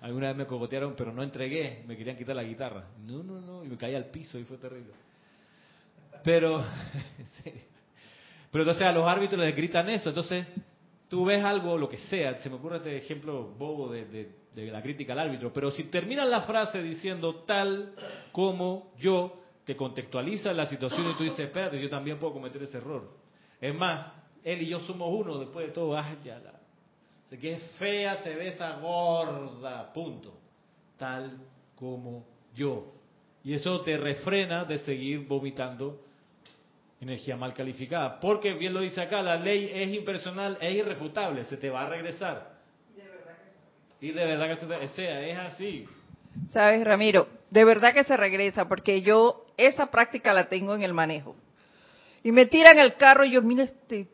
Alguna vez me cogotearon, pero no entregué, me querían quitar la guitarra. No, no, no, y me caí al piso y fue terrible. Pero, pero entonces a los árbitros les gritan eso. Entonces, tú ves algo, lo que sea, se me ocurre este ejemplo bobo de, de, de la crítica al árbitro, pero si terminan la frase diciendo tal como yo, te contextualiza la situación y tú dices, espérate, yo también puedo cometer ese error. Es más, él y yo somos uno después de todo. Ay, ya la, sé que es fea, se ve esa gorda, punto. Tal como yo. Y eso te refrena de seguir vomitando energía mal calificada. Porque bien lo dice acá, la ley es impersonal, es irrefutable, se te va a regresar. Y de verdad que se sea, es así. Sabes, Ramiro, de verdad que se regresa, porque yo esa práctica la tengo en el manejo. Y me tiran el carro y yo, mira, este,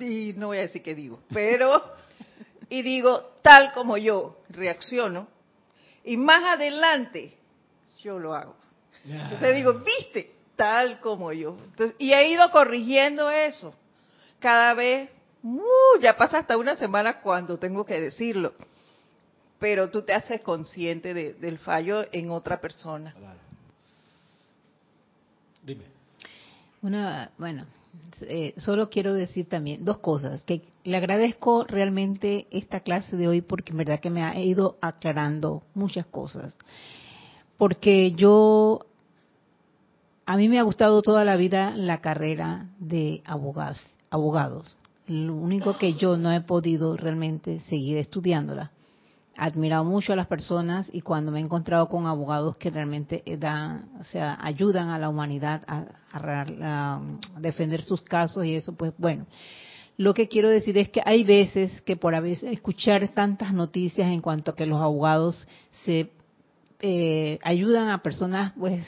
y no voy a decir qué digo, pero, y digo, tal como yo, reacciono, y más adelante, yo lo hago. Entonces digo, viste, tal como yo. Entonces, y he ido corrigiendo eso. Cada vez, uh, ya pasa hasta una semana cuando tengo que decirlo. Pero tú te haces consciente de, del fallo en otra persona. Una, bueno, eh, solo quiero decir también dos cosas, que le agradezco realmente esta clase de hoy porque en verdad que me ha ido aclarando muchas cosas. Porque yo, a mí me ha gustado toda la vida la carrera de abogados. abogados. Lo único que yo no he podido realmente seguir estudiándola admirado mucho a las personas y cuando me he encontrado con abogados que realmente eh, dan, o sea, ayudan a la humanidad a, a, defender sus casos y eso, pues bueno. Lo que quiero decir es que hay veces que por a veces escuchar tantas noticias en cuanto a que los abogados se eh, ayudan a personas, pues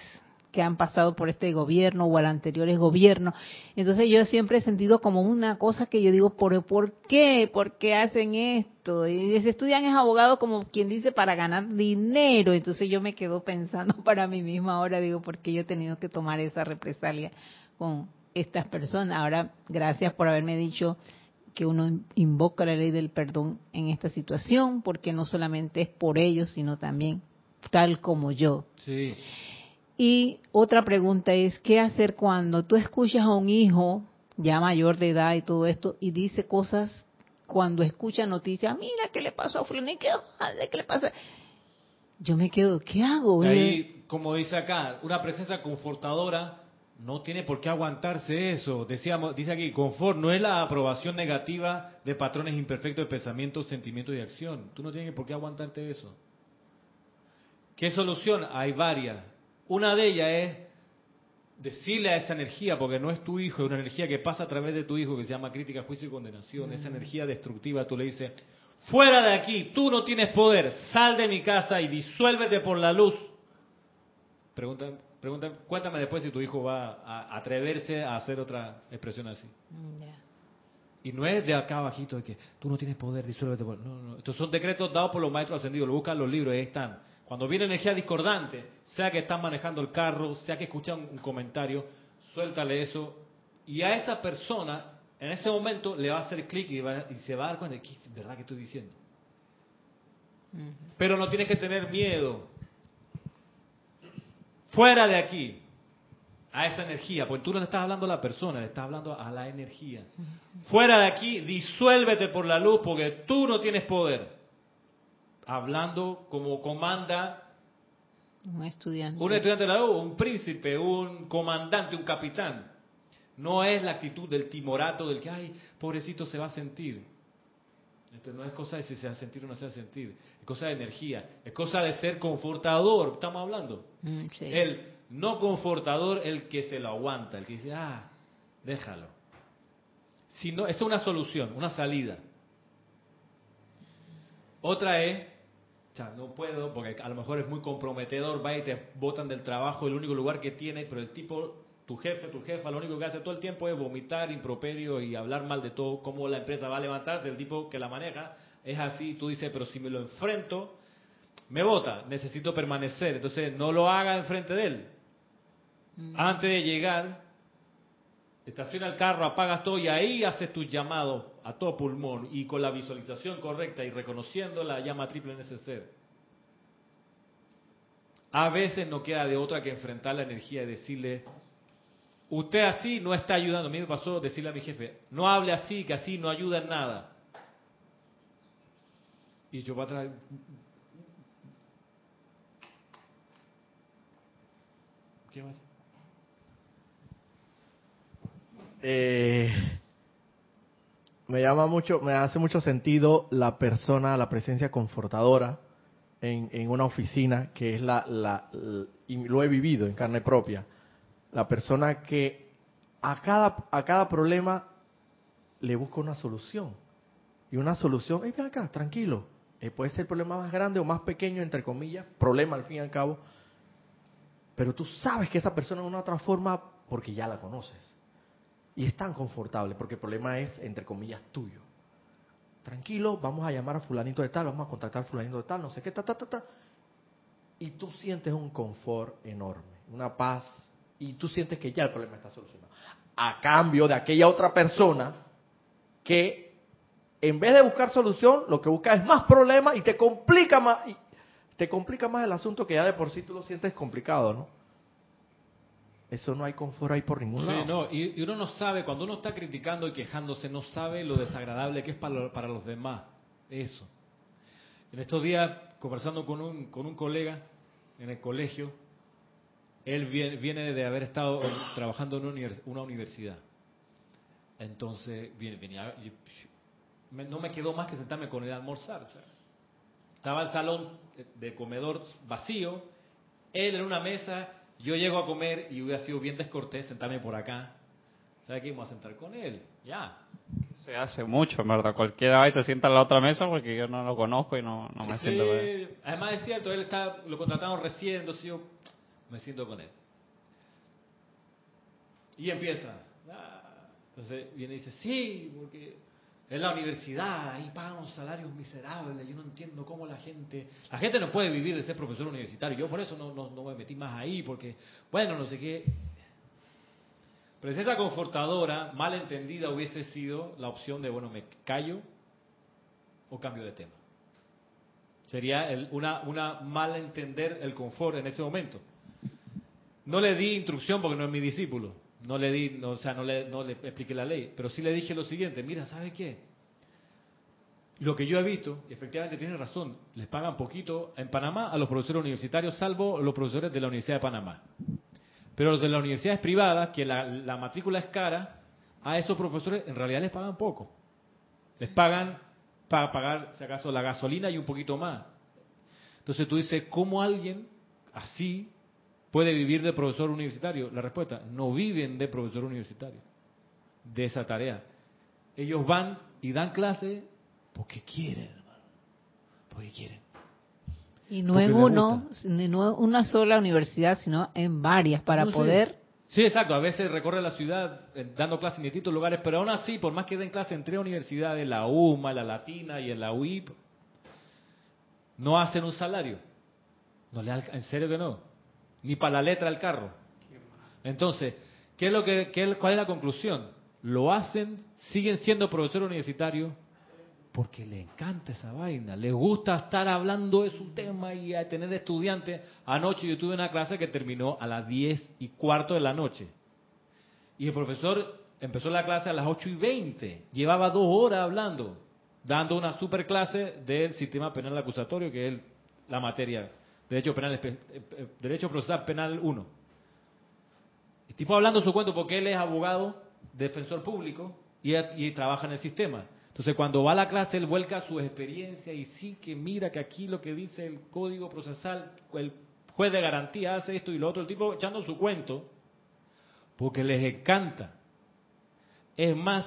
que han pasado por este gobierno o al anteriores gobierno. Entonces yo siempre he sentido como una cosa que yo digo, ¿por, ¿por qué? ¿Por qué hacen esto? Y se estudian es abogado como quien dice para ganar dinero. Entonces yo me quedo pensando para mí misma ahora, digo, ¿por qué yo he tenido que tomar esa represalia con estas personas? Ahora, gracias por haberme dicho que uno invoca la ley del perdón en esta situación, porque no solamente es por ellos, sino también tal como yo. Sí. Y otra pregunta es, ¿qué hacer cuando tú escuchas a un hijo ya mayor de edad y todo esto y dice cosas cuando escucha noticias, mira qué le pasó a Fulano, qué, qué le pasa? Yo me quedo, ¿qué hago? Ahí, como dice acá, una presencia confortadora no tiene por qué aguantarse eso. Decíamos, dice aquí, confort no es la aprobación negativa de patrones imperfectos de pensamiento, sentimiento y acción. Tú no tienes por qué aguantarte eso. ¿Qué solución? Hay varias. Una de ellas es decirle a esa energía, porque no es tu hijo, es una energía que pasa a través de tu hijo, que se llama crítica, juicio y condenación, esa mm. energía destructiva, tú le dices, fuera de aquí, tú no tienes poder, sal de mi casa y disuélvete por la luz. Pregunta, pregunta, cuéntame después si tu hijo va a atreverse a hacer otra expresión así. Mm, y no es de acá abajito de que tú no tienes poder, disuélvete por... No, no, estos son decretos dados por los maestros ascendidos, lo buscan los libros, ahí están. Cuando viene energía discordante, sea que están manejando el carro, sea que escuchan un comentario, suéltale eso. Y a esa persona, en ese momento, le va a hacer clic y, se va a dar cuenta de que es verdad que estoy diciendo. Pero no tienes que tener miedo. Fuera de aquí, a esa energía, porque tú no le estás hablando a la persona, le estás hablando a la energía. Fuera de aquí, disuélvete por la luz, porque tú no tienes poder hablando como comanda un estudiante. Un estudiante de la U, un príncipe, un comandante, un capitán. No es la actitud del timorato del que, ay, pobrecito se va a sentir. Esto no es cosa de si se va a sentir o no se va a sentir. Es cosa de energía. Es cosa de ser confortador. Estamos hablando. Mm, el no confortador, el que se lo aguanta. El que dice, ah, déjalo. Si no, es una solución, una salida. Otra es O sea, no puedo, porque a lo mejor es muy comprometedor, va y te botan del trabajo, el único lugar que tiene, pero el tipo, tu jefe, tu jefa, lo único que hace todo el tiempo es vomitar, improperio y hablar mal de todo, cómo la empresa va a levantarse, el tipo que la maneja es así, tú dices, pero si me lo enfrento, me vota, necesito permanecer, entonces no lo haga enfrente de él. Mm. Antes de llegar, estaciona el carro, apagas todo y ahí haces tu llamado a todo pulmón y con la visualización correcta y reconociendo la llama triple en ese ser. A veces no queda de otra que enfrentar la energía y decirle, usted así no está ayudando. A mí me pasó decirle a mi jefe, no hable así, que así no ayuda en nada. Y yo para atrás, ¿qué más? Eh, me llama mucho, me hace mucho sentido la persona, la presencia confortadora en, una oficina, que es la, la, y lo he vivido en carne propia, la persona que a cada, a cada problema le busca una solución. Y una solución, ven acá, tranquilo. Eh, puede ser el problema más grande o más pequeño, entre comillas, problema al fin y al cabo. Pero tú sabes que esa persona de una otra forma porque ya la conoces. Y es tan confortable porque el problema es, entre comillas, tuyo. Tranquilo, vamos a llamar a fulanito de tal, vamos a contactar a fulanito de tal, no sé qué, ta, ta, ta, ta. Y tú sientes un confort enorme, una paz, y tú sientes que ya el problema está solucionado. A cambio de aquella otra persona que en vez de buscar solución, lo que busca es más problemas y te complica más, y te complica más el asunto que ya de por sí tú lo sientes complicado, ¿no? Eso no hay confort ahí por ningún lado. No, y, uno no sabe, cuando uno está criticando y quejándose, no sabe lo desagradable que es para, para los demás. Eso. En estos días, conversando con un, con un colega en el colegio, él viene, de haber estado trabajando en una universidad. Entonces, viene, venía, no me quedó más que sentarme con él a almorzar. estaba el salón de comedor vacío, él en una mesa yo llego a comer y hubiera sido bien descortés sentarme por acá. ¿Sabe qué? Vamos a sentar con él. Ya. Se hace mucho, ¿verdad? Cualquiera va y se sienta en la otra mesa porque yo no lo conozco y no, no me siento con él. Además es cierto, él está, lo contrataron recién, entonces yo me siento con él. Y empieza. Ah, entonces viene y dice, sí, porque es la universidad, ahí pagan unos salarios miserables, yo no entiendo cómo la gente... La gente no puede vivir de ser profesor universitario, yo por eso no, me metí más ahí, porque, bueno, no sé qué... Presencia confortadora, mal entendida, hubiese sido la opción de, bueno, me callo o cambio de tema. Sería una, una mal entender el confort en ese momento. No le di instrucción porque no es mi discípulo. No le di, no, o sea, no le, no le expliqué la ley, pero sí le dije lo siguiente, mira, ¿sabe qué? Lo que yo he visto, y efectivamente tiene razón, les pagan poquito en Panamá a los profesores universitarios, salvo los profesores de la Universidad de Panamá. Pero los de las universidades privadas, que la, la matrícula es cara, a esos profesores en realidad les pagan poco. Les pagan para pagar, si acaso, la gasolina y un poquito más. Entonces tú dices, ¿cómo alguien así puede vivir de profesor universitario? La respuesta, no viven de profesor universitario, de esa tarea. Ellos van y dan clase porque quieren, hermano, porque quieren. Y no en uno, no una sola universidad, sino en varias, para poder... Sí. exacto. A veces recorre la ciudad eh, dando clases en distintos lugares, pero aún así, por más que den clases en tres universidades, la UMA, la Latina y en la UIP, no hacen un salario. No le ¿En serio que no? Ni para la letra del carro. Entonces, ¿qué es lo que, qué, ¿cuál es la conclusión? Lo hacen, siguen siendo profesores universitarios porque le encanta esa vaina, le gusta estar hablando de su tema y a tener estudiantes. Anoche yo tuve una clase que terminó a las 10 y cuarto de la noche. Y el profesor empezó la clase a las 8 y 20. Llevaba dos horas hablando, dando una super clase del sistema penal acusatorio, que es la materia Derecho penal, eh, eh, derecho procesal penal 1. El tipo hablando su cuento porque él es abogado, defensor público y, trabaja en el sistema. Entonces cuando va a la clase él vuelca su experiencia y sí que mira que aquí lo que dice el código procesal, el juez de garantía hace esto y lo otro, el tipo echando su cuento porque les encanta. Es más,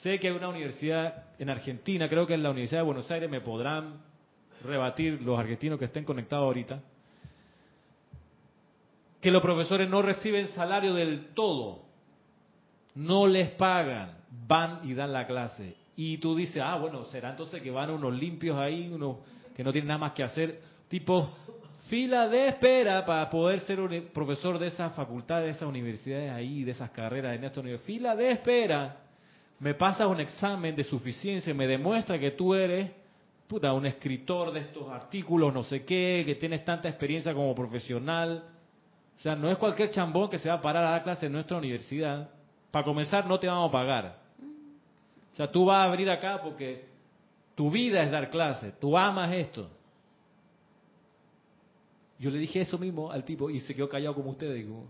sé que hay una universidad en Argentina, creo que en la Universidad de Buenos Aires me podrán rebatir los argentinos que estén conectados ahorita, que los profesores no reciben salario del todo, no les pagan, van y dan la clase. Y tú dices, ah, bueno, será entonces que van unos limpios ahí, unos que no tienen nada más que hacer, tipo fila de espera para poder ser un profesor de esas facultades, de esas universidades ahí, de esas carreras en esta universidad. Fila de espera. Me pasas un examen de suficiencia, me demuestra que tú eres puta, un escritor de estos artículos, no sé qué, que tienes tanta experiencia como profesional. O sea, no es cualquier chambón que se va a parar a dar clase en nuestra universidad. Para comenzar, no te vamos a pagar. O sea, tú vas a venir acá porque tu vida es dar clase, tú amas esto. Yo le dije eso mismo al tipo y se quedó callado como usted. Digo,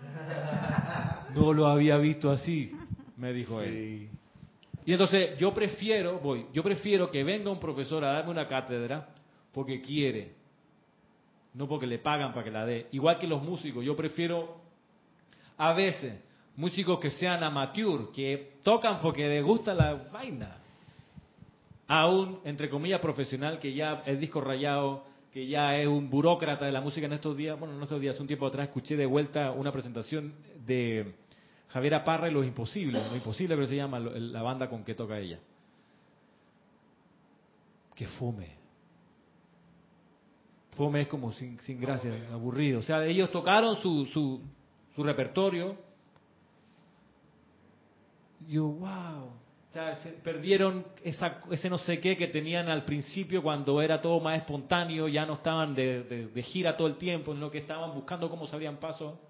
no lo había visto así, me dijo él. Y entonces yo prefiero, voy, yo prefiero que venga un profesor a darme una cátedra porque quiere, no porque le pagan para que la dé. Igual que los músicos, yo prefiero a veces músicos que sean amateur, que tocan porque les gusta la vaina, a un, entre comillas, profesional que ya es disco rayado, que ya es un burócrata de la música en estos días. Bueno, en estos días, un tiempo atrás, escuché de vuelta una presentación de Javier Aparra y Los Imposibles. Lo Imposible que se llama la banda con que toca ella. Que fome. Fome es como sin, sin gracia, aburrido. O sea, ellos tocaron su, su, su repertorio. Yo, wow. O sea, perdieron esa, ese no sé qué que tenían al principio cuando era todo más espontáneo, ya no estaban de, de, gira todo el tiempo, en lo que estaban buscando cómo se abrían paso.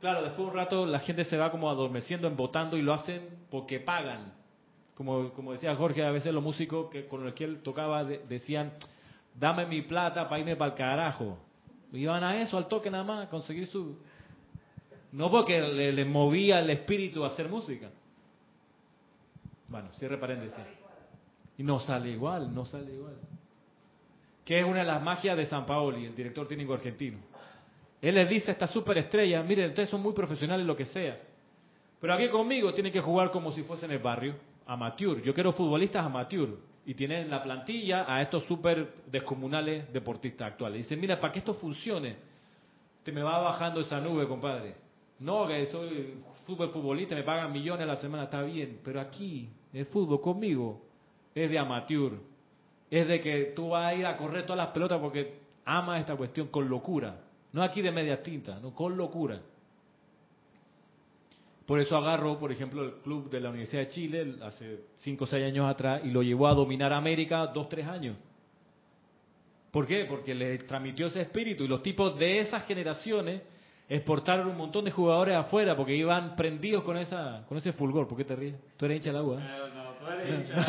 Claro, después de un rato la gente se va como adormeciendo, embotando y lo hacen porque pagan. Como, como decía Jorge, a veces los músicos que con los que él tocaba decían, dame mi plata para irme para el carajo. Iban a eso, al toque nada más, a conseguir su... No porque les le movía el espíritu a hacer música. Bueno, cierre paréntesis. Y no sale igual, no sale igual. Que es una de las magias de San Paoli, el director técnico argentino. Él les dice a esta superestrella, miren, ustedes son muy profesionales, lo que sea. Pero aquí conmigo tienen que jugar como si fuesen el barrio, amateur. Yo quiero futbolistas amateur. Y tienen en la plantilla a estos super descomunales deportistas actuales. Dicen, mira, para que esto funcione, te me va bajando esa nube, compadre. No, que soy fútbol futbolista, me pagan millones a la semana, está bien, pero aquí el fútbol conmigo es de amateur. Es de que tú vas a ir a correr todas las pelotas porque amas esta cuestión con locura. No aquí de media tinta, no con locura. Por eso agarró, por ejemplo, el club de la Universidad de Chile hace 5 o 6 años atrás y lo llevó a dominar América 2 3 años. ¿Por qué? Porque le transmitió ese espíritu y los tipos de esas generaciones exportaron un montón de jugadores afuera porque iban prendidos con esa con ese fulgor. ¿Por qué te ríes? ¿Tú eres hincha de la U? ¿eh? No, tú eres hincha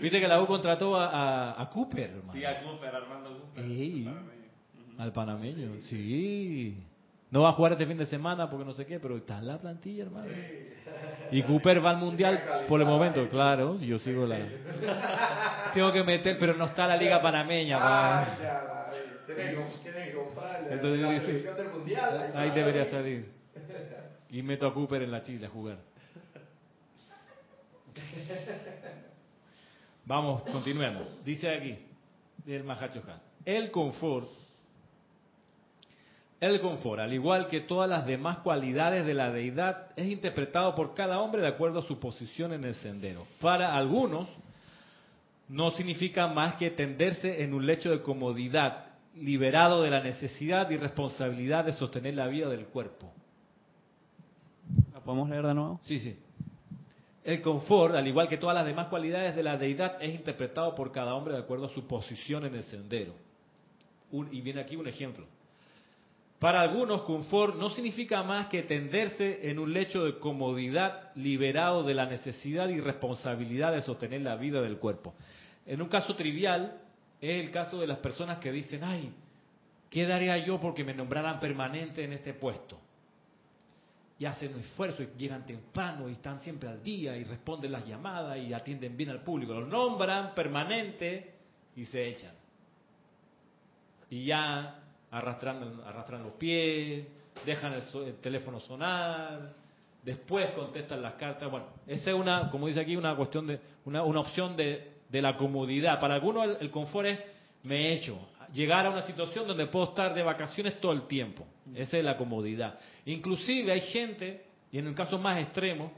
Viste que la U contrató a, a, Cooper, hermano. Sí, a Cooper, Armando Cooper. Al panameño, sí. No va a jugar este fin de semana porque no sé qué, pero está en la plantilla, hermano. Y Cooper va al mundial por el momento, claro. Yo sigo la. Tengo que meter, pero no está la liga panameña. Ah, ahí debería salir. Y meto a Cooper en la Chile a jugar. Vamos, continuemos. Dice aquí, del Mahacho El confort, el confort, al igual que todas las demás cualidades de la deidad, es interpretado por cada hombre de acuerdo a su posición en el sendero. Para algunos, no significa más que tenderse en un lecho de comodidad liberado de la necesidad y responsabilidad de sostener la vida del cuerpo. ¿La podemos leer de nuevo? Sí, sí. El confort, al igual que todas las demás cualidades de la deidad, es interpretado por cada hombre de acuerdo a su posición en el sendero. y viene aquí un ejemplo. Para algunos, confort no significa más que tenderse en un lecho de comodidad liberado de la necesidad y responsabilidad de sostener la vida del cuerpo. En un caso trivial, es el caso de las personas que dicen, ay, ¿qué daría yo porque me nombraran permanente en este puesto? Y hacen un esfuerzo y llegan temprano y están siempre al día y responden las llamadas y atienden bien al público. Los nombran permanente y se echan. Y ya arrastran, arrastran los pies, dejan el, teléfono sonar, después contestan las cartas. Bueno, esa es una, como dice aquí, una cuestión de, una, una opción de, de la comodidad. Para algunos el, confort es, me he hecho, llegar a una situación donde puedo estar de vacaciones todo el tiempo. Esa es la comodidad. Inclusive hay gente, y en un caso más extremo,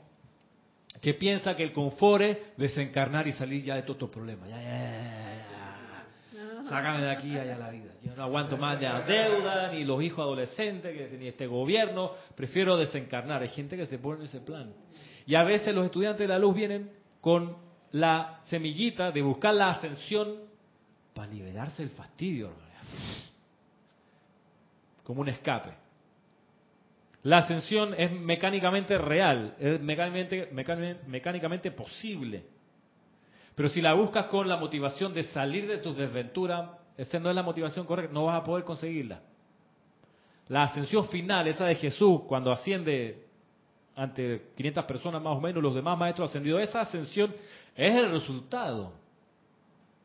que piensa que el confort es desencarnar y salir ya de todos estos problemas. Ya, ya, ya, Sácame de aquí allá la vida. Yo no aguanto más la deuda, ni los hijos adolescentes, ni este gobierno. Prefiero desencarnar. Hay gente que se pone en ese plan. Y a veces los estudiantes de la luz vienen con la semillita de buscar la ascensión para liberarse del fastidio. Como un escape. La ascensión es mecánicamente real, es mecánicamente, mecánicamente, posible. Pero si la buscas con la motivación de salir de tus desventuras, esa no es la motivación correcta, no vas a poder conseguirla. La ascensión final, esa de Jesús, cuando asciende ante 500 personas más o menos, los demás maestros ascendidos, esa ascensión es el resultado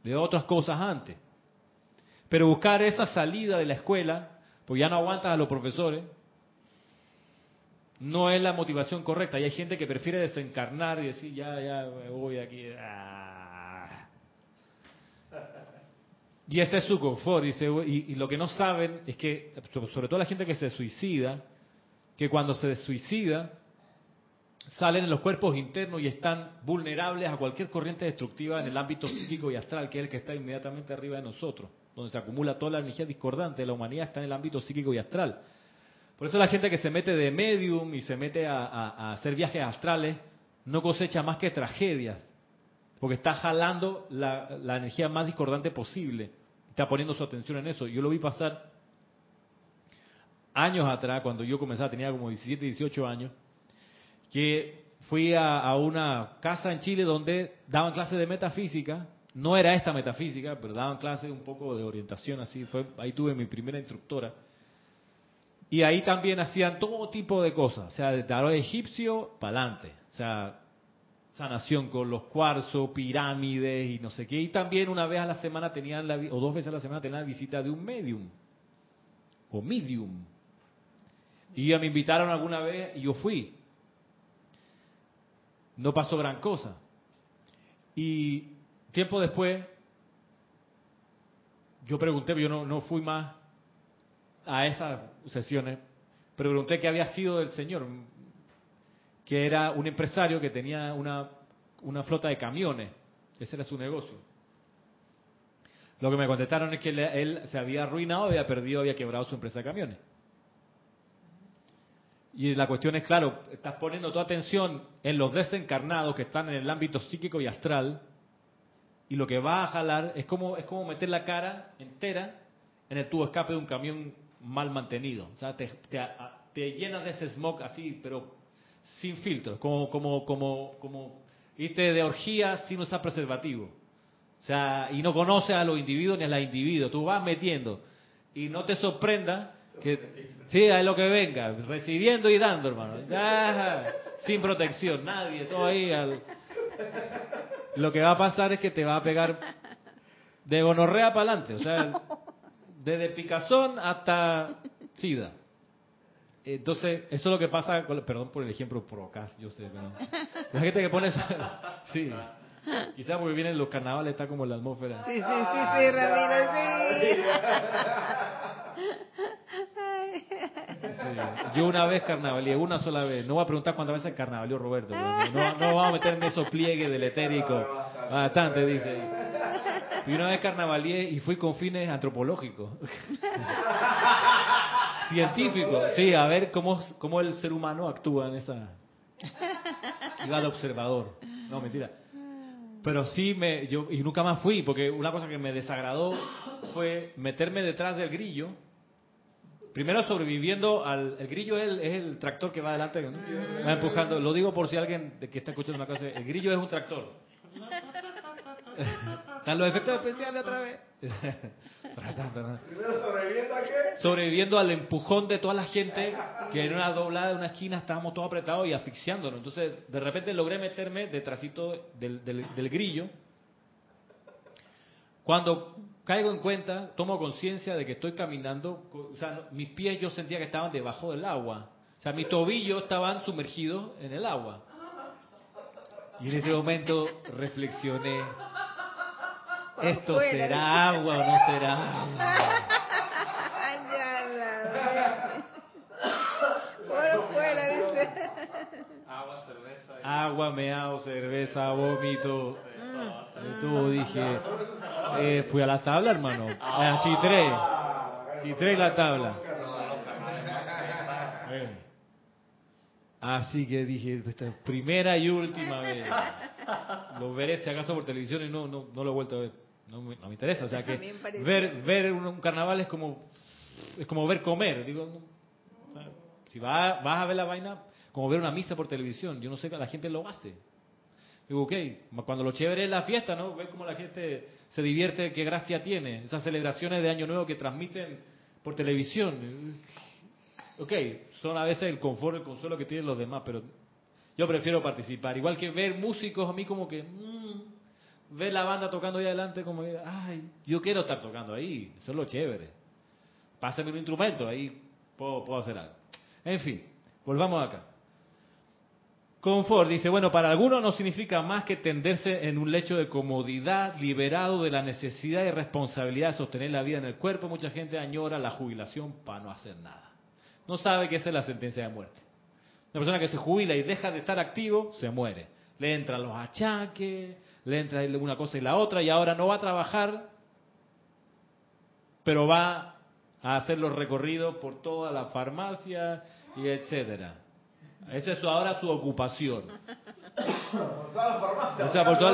de otras cosas antes. Pero buscar esa salida de la escuela, pues ya no aguantas a los profesores, no es la motivación correcta. Y hay gente que prefiere desencarnar y decir, ya, ya, me voy aquí. Ah. Y ese es su confort. Y, y, lo que no saben es que, sobre todo la gente que se suicida, que cuando se suicida, salen en los cuerpos internos y están vulnerables a cualquier corriente destructiva en el ámbito psíquico y astral, que es el que está inmediatamente arriba de nosotros, donde se acumula toda la energía discordante de la humanidad, está en el ámbito psíquico y astral. Por eso la gente que se mete de medium y se mete a, hacer viajes astrales no cosecha más que tragedias, porque está jalando la, energía más discordante posible, está poniendo su atención en eso. Yo lo vi pasar años atrás, cuando yo comenzaba, tenía como 17, 18 años, que fui a, una casa en Chile donde daban clases de metafísica, no era esta metafísica, pero daban clases un poco de orientación así, fue, ahí tuve mi primera instructora. Y ahí también hacían todo tipo de cosas, o sea, de tarot egipcio para adelante, o sea, sanación con los cuarzos, pirámides y no sé qué. Y también una vez a la semana tenían, la, o dos veces a la semana tenían la visita de un medium, o medium. Y ya me invitaron alguna vez y yo fui. No pasó gran cosa. Y tiempo después, yo pregunté, yo no, no fui más a esas sesiones, pero pregunté qué había sido del señor, que era un empresario que tenía una, una flota de camiones, ese era su negocio. Lo que me contestaron es que él se había arruinado, había perdido, había quebrado su empresa de camiones. Y la cuestión es, claro, estás poniendo tu atención en los desencarnados que están en el ámbito psíquico y astral, y lo que va a jalar es como, es como meter la cara entera en el tubo escape de un camión mal mantenido. O sea, te, te, llenas de ese smog así, pero sin filtro, como, como, como, como irte de orgía sin usar preservativo. O sea, y no conoces a los individuos ni a las individuos. Tú vas metiendo. Y no te sorprenda que, sí, es lo que venga, recibiendo y dando, hermano. sin protección, nadie, todo ahí. Lo que va a pasar es que te va a pegar de gonorrea para adelante. O sea, desde picazón hasta sida. Entonces, eso es lo que pasa, perdón por el ejemplo provocaz, yo sé, la gente que pone, sí, quizás porque vienen los carnavales, está como la atmósfera. Sí, sí, sí, sí, Ramiro, sí. Yo una vez carnavalié, una sola vez. No voy a preguntar cuántas veces carnavalió Roberto. No, no vamos a meter en esos pliegues del etérico. Bastante, dice. Y una vez carnavalié y fui con fines antropológicos. Científicos. Sí, a ver cómo, cómo el ser humano actúa en esa... Iba de observador. No, mentira. Pero sí, me, yo y nunca más fui, porque una cosa que me desagradó fue meterme detrás del grillo. Primero sobreviviendo al... El grillo es el, es el tractor que va adelante, va empujando. Lo digo por si alguien que está escuchando una clase. El grillo es un tractor. Están los efectos especiales otra vez. sobreviviendo a qué? Sobreviviendo al empujón de toda la gente que en una doblada de una esquina estábamos todos apretados y asfixiándonos. Entonces, de repente logré meterme detrásito del, del grillo. Cuando caigo en cuenta, tomo conciencia de que estoy caminando, o sea, mis pies yo sentía que estaban debajo del agua sea, mis tobillos estaban sumergidos en el agua. Y en ese momento reflexioné, ¿esto será agua o no será agua? fuera, dice. Agua, cerveza. Agua, meao, cerveza, vómito. Todo dije, eh, fui a la tabla, hermano. A Chitré. Chitré la tabla. Así que dije, primera y última vez. Lo veré si acaso por televisión y no, no, no lo he vuelto a ver. No me, no me interesa. O sea que ver, ver un, carnaval es como, es como ver comer. Digo, si vas, vas a ver la vaina, como ver una misa por televisión. Yo no sé, la gente lo hace. Digo, ok, cuando lo chévere es la fiesta, ¿no? Ves cómo la gente se divierte, qué gracia tiene. Esas celebraciones de Año Nuevo que transmiten por televisión. Ok, son a veces el confort, el consuelo que tienen los demás, pero yo prefiero participar. Igual que ver músicos, a mí como que, mm, ver la banda tocando ahí adelante, como ay, yo quiero estar tocando ahí, eso es lo chévere. Pásame un instrumento, ahí puedo, puedo hacer algo. En fin, volvamos acá. Confort dice, bueno, para algunos no significa más que tenderse en un lecho de comodidad, liberado de la necesidad y responsabilidad de sostener la vida en el cuerpo. Mucha gente añora la jubilación para no hacer nada no sabe que esa es la sentencia de muerte. Una persona que se jubila y deja de estar activo, se muere. Le entran los achaques, le entra una cosa y la otra, y ahora no va a trabajar, pero va a hacer los recorridos por toda la farmacia y etcétera. Esa es ahora su ocupación. o sea, por toda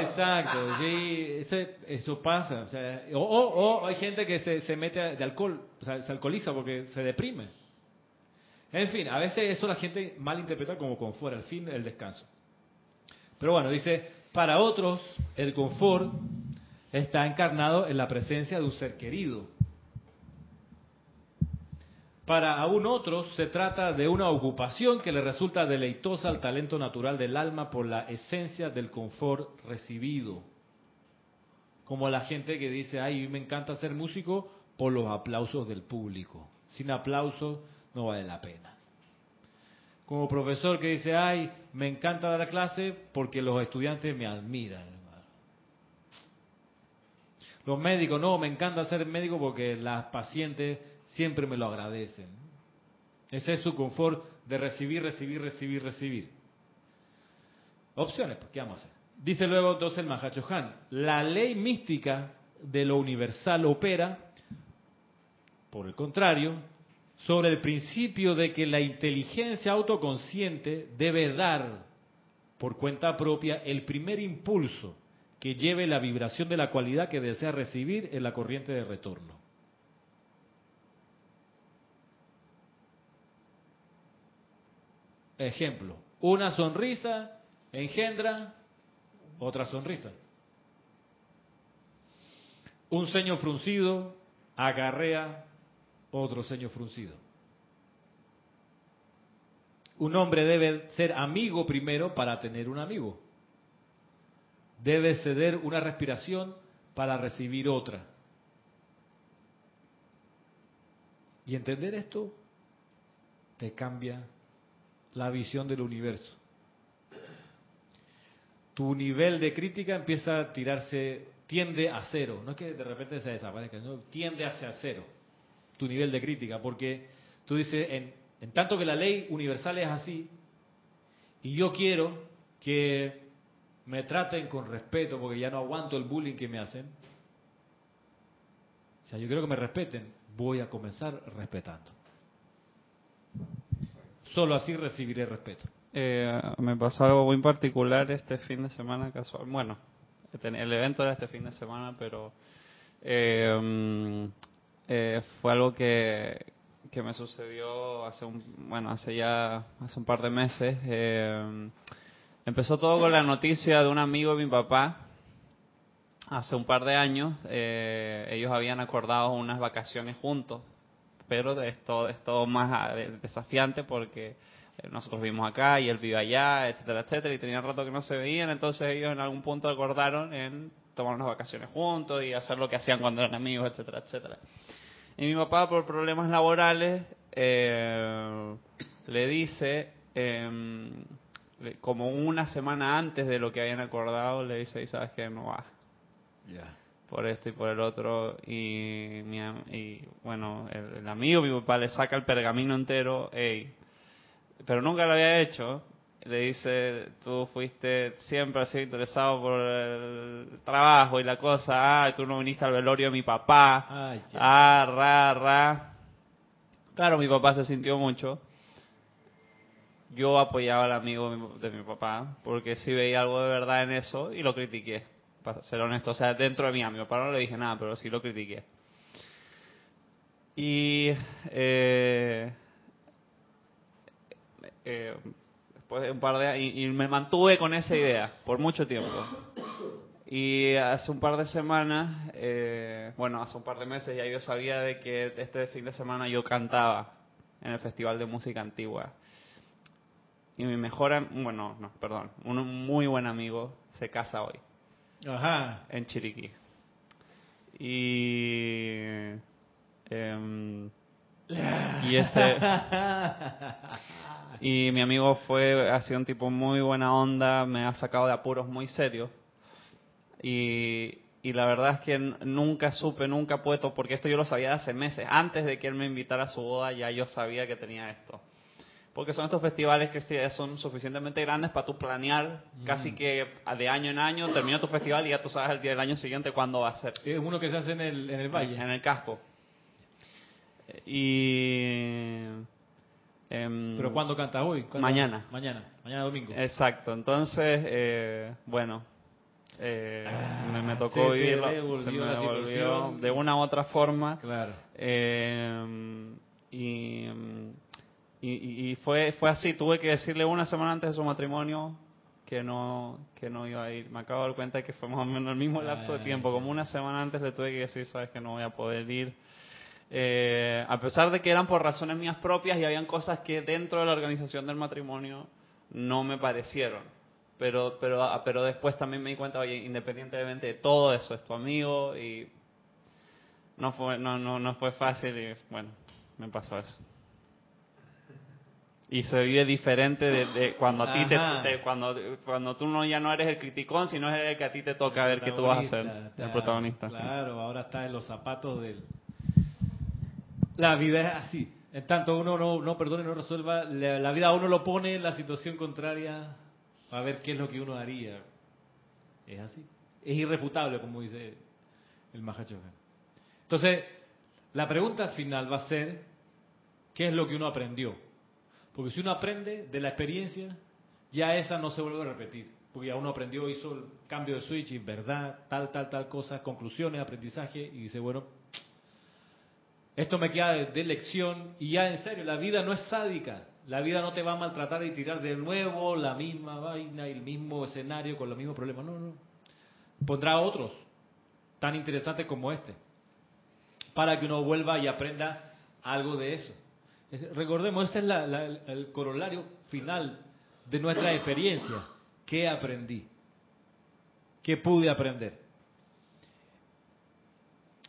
Exacto, sí, eso pasa. O, o, hay gente que se, se mete de alcohol, o sea, se alcoholiza porque se deprime. En fin, a veces eso la gente malinterpreta como confort, al fin del descanso. Pero bueno, dice, para otros el confort está encarnado en la presencia de un ser querido. Para aún otros se trata de una ocupación que le resulta deleitosa al talento natural del alma por la esencia del confort recibido. Como la gente que dice, ay, me encanta ser músico por los aplausos del público. Sin aplausos no vale la pena. Como profesor que dice, ay, me encanta dar clase porque los estudiantes me admiran. Los médicos, no, me encanta ser médico porque las pacientes siempre me lo agradecen. Ese es su confort de recibir, recibir, recibir, recibir. Opciones, pues, ¿qué vamos a hacer? Dice luego entonces el Mahacho Han, la ley mística de lo universal opera, por el contrario, sobre el principio de que la inteligencia autoconsciente debe dar por cuenta propia el primer impulso que lleve la vibración de la cualidad que desea recibir en la corriente de retorno. Ejemplo, una sonrisa engendra otra sonrisa. Un ceño fruncido acarrea otro ceño fruncido. Un hombre debe ser amigo primero para tener un amigo. Debe ceder una respiración para recibir otra. Y entender esto te cambia la visión del universo. Tu nivel de crítica empieza a tirarse, tiende a cero. No es que de repente se desaparezca, no, tiende hacia cero tu nivel de crítica, porque tú dices, en, tanto que la ley universal es así, y yo quiero que me traten con respeto, porque ya no aguanto el bullying que me hacen, o sea, yo quiero que me respeten, voy a comenzar respetando. Solo así recibiré respeto. Eh, me pasó algo muy particular este fin de semana casual. Bueno, el evento era este fin de semana, pero eh, eh, fue algo que, que me sucedió hace un, bueno, hace ya hace un par de meses. empezó todo con la noticia de un amigo de mi papá. Hace un par de años ellos habían acordado unas vacaciones juntos pero es todo, es todo más ah, desafiante porque eh, nosotros vivimos acá y él vive allá, etcétera, etcétera, y tenía rato que no se veían, entonces ellos en algún punto acordaron en tomar unas vacaciones juntos y hacer lo que hacían cuando eran amigos, etcétera, etcétera. Y mi papá, por problemas laborales, eh, le dice, em, como una semana antes de lo que habían acordado, le dice, y sabes que no va. Por esto y por el otro. Y, mi, y bueno, el, amigo, mi papá, le saca el pergamino entero, pero nunca lo había hecho. Le dice, tú fuiste siempre así interesado por el trabajo y la cosa, ah, tú no viniste al velorio de mi papá, ah, ra, ra. Claro, mi papá se sintió mucho yo apoyaba al amigo de mi papá porque sí veía algo de verdad en eso y lo critiqué, para ser honesto. O sea, dentro de mí, a mi papá no le dije nada, pero sí lo critiqué. Y eh, eh, después de un par de y, y me mantuve con esa idea por mucho tiempo. Y hace un par de semanas, eh, bueno, hace un par de meses ya yo sabía de que este fin de semana yo cantaba en el Festival de Música Antigua. Y mi mejor, bueno, no, perdón, un muy buen amigo se casa hoy. Ajá. En Chiriquí. Y. Em, y este. y mi amigo fue, ha sido un tipo muy buena onda, me ha sacado de apuros muy serios. Y, y la verdad es que nunca supe, nunca puesto, porque esto yo lo sabía hace meses. Antes de que él me invitara a su boda, ya yo sabía que tenía esto porque son estos festivales que son suficientemente grandes para tú planear casi mm. que de año en año, termina tu festival y ya tú sabes el día del año siguiente cuándo va a ser. Es uno que se hace en el, en el valle. En el casco. Y... Em, ¿Pero cuándo cantas hoy? Mañana. Mañana, mañana domingo. Exacto, entonces, eh, bueno, eh, me, me, tocó oírlo, se me devolvió de una u otra forma. Claro. Eh, y em, y, fue, fue así, tuve que decirle una semana antes de su matrimonio que no, que no iba a ir. Me acabo de dar cuenta de que fue más o menos el mismo lapso de tiempo. Como una semana antes le tuve que decir, sabes que no voy a poder ir. Eh, a pesar de que eran por razones mías propias y habían cosas que dentro de la organización del matrimonio no me parecieron. Pero, pero, ah, pero después también me di cuenta, oye, independientemente de todo eso, es tu amigo y no fue, no, no, no fue fácil y bueno, me pasó eso. Y se vive diferente de, cuando a ti te, cuando cuando tú no ya no eres el criticón sino el que a ti te toca ver qué tú vas a hacer el protagonista. claro ahora está en los zapatos del la vida es así. En tanto uno no no perdone no resuelva la, vida uno lo pone en la situación contraria a ver qué es lo que uno haría. Es así. Es irrefutable como dice el Mahacho entonces la pregunta final va a ser qué es lo que uno aprendió porque si uno aprende de la experiencia, ya esa no se vuelve a repetir. Porque ya uno aprendió, hizo el cambio de switch y verdad, tal, tal, tal cosa, conclusiones, aprendizaje, y dice, bueno, esto me queda de, lección. Y ya en serio, la vida no es sádica. La vida no te va a maltratar y tirar de nuevo la misma vaina y el mismo escenario con los mismos problemas. No, no. Pondrá otros tan interesantes como este. Para que uno vuelva y aprenda algo de eso. Recordemos, ese es el corolario final de nuestra experiencia. ¿Qué aprendí? ¿Qué pude aprender?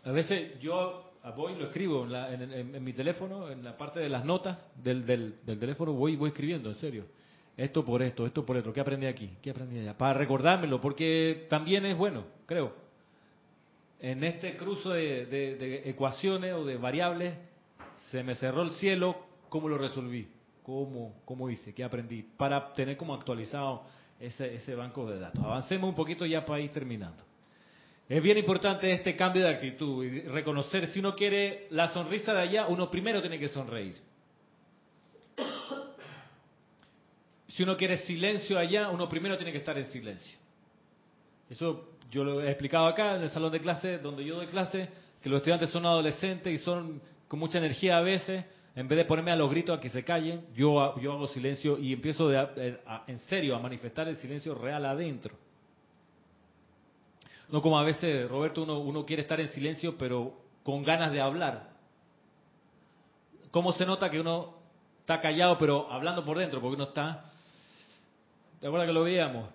A veces yo voy y lo escribo en, mi teléfono, en la parte de las notas del, del, teléfono, voy voy escribiendo, en serio. Esto por esto, esto por esto. ¿Qué aprendí aquí? ¿Qué aprendí allá? Para recordármelo, porque también es bueno, creo. En este cruce de ecuaciones o de variables, se me cerró el cielo, ¿cómo lo resolví? ¿Cómo, cómo hice? ¿Qué aprendí? Para tener como actualizado ese, ese banco de datos. Avancemos un poquito ya para ir terminando. Es bien importante este cambio de actitud y reconocer, si uno quiere la sonrisa de allá, uno primero tiene que sonreír. Si uno quiere silencio allá, uno primero tiene que estar en silencio. Eso yo lo he explicado acá en el salón de clase, donde yo doy clase, que los estudiantes son adolescentes y son con mucha energía a veces, en vez de ponerme a los gritos a que se callen, yo, yo hago silencio y empiezo de, en serio a manifestar el silencio real adentro. No como a veces, Roberto, uno, uno quiere estar en silencio, pero con ganas de hablar. ¿Cómo se nota que uno está callado, pero hablando por dentro? Porque uno está... ¿Te acuerdas que lo veíamos?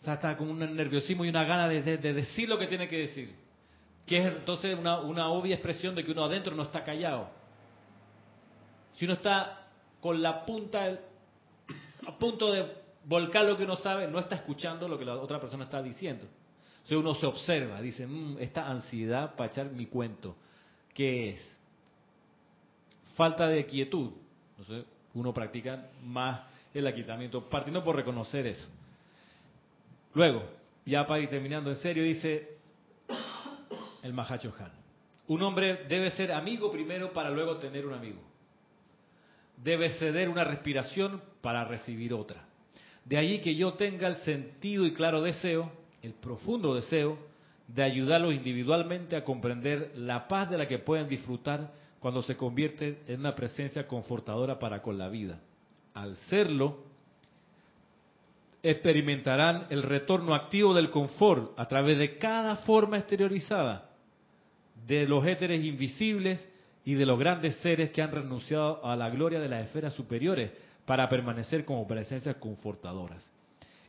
O sea, está con un nerviosismo y una gana de, de decir lo que tiene que decir que es entonces una, una obvia expresión de que uno adentro no está callado. Si uno está con la punta, a punto de volcar lo que uno sabe, no está escuchando lo que la otra persona está diciendo. Entonces uno se observa, dice, mm, esta ansiedad para echar mi cuento, ¿qué es? Falta de quietud. Entonces uno practica más el aquitamiento, partiendo por reconocer eso. Luego, ya para ir terminando en serio, dice el Mahacho Han. Un hombre debe ser amigo primero para luego tener un amigo. Debe ceder una respiración para recibir otra. De allí que yo tenga el sentido y claro deseo, el profundo deseo, de ayudarlos individualmente a comprender la paz de la que pueden disfrutar cuando se convierte en una presencia confortadora para con la vida. Al serlo, experimentarán el retorno activo del confort a través de cada forma exteriorizada de los éteres invisibles y de los grandes seres que han renunciado a la gloria de las esferas superiores para permanecer como presencias confortadoras.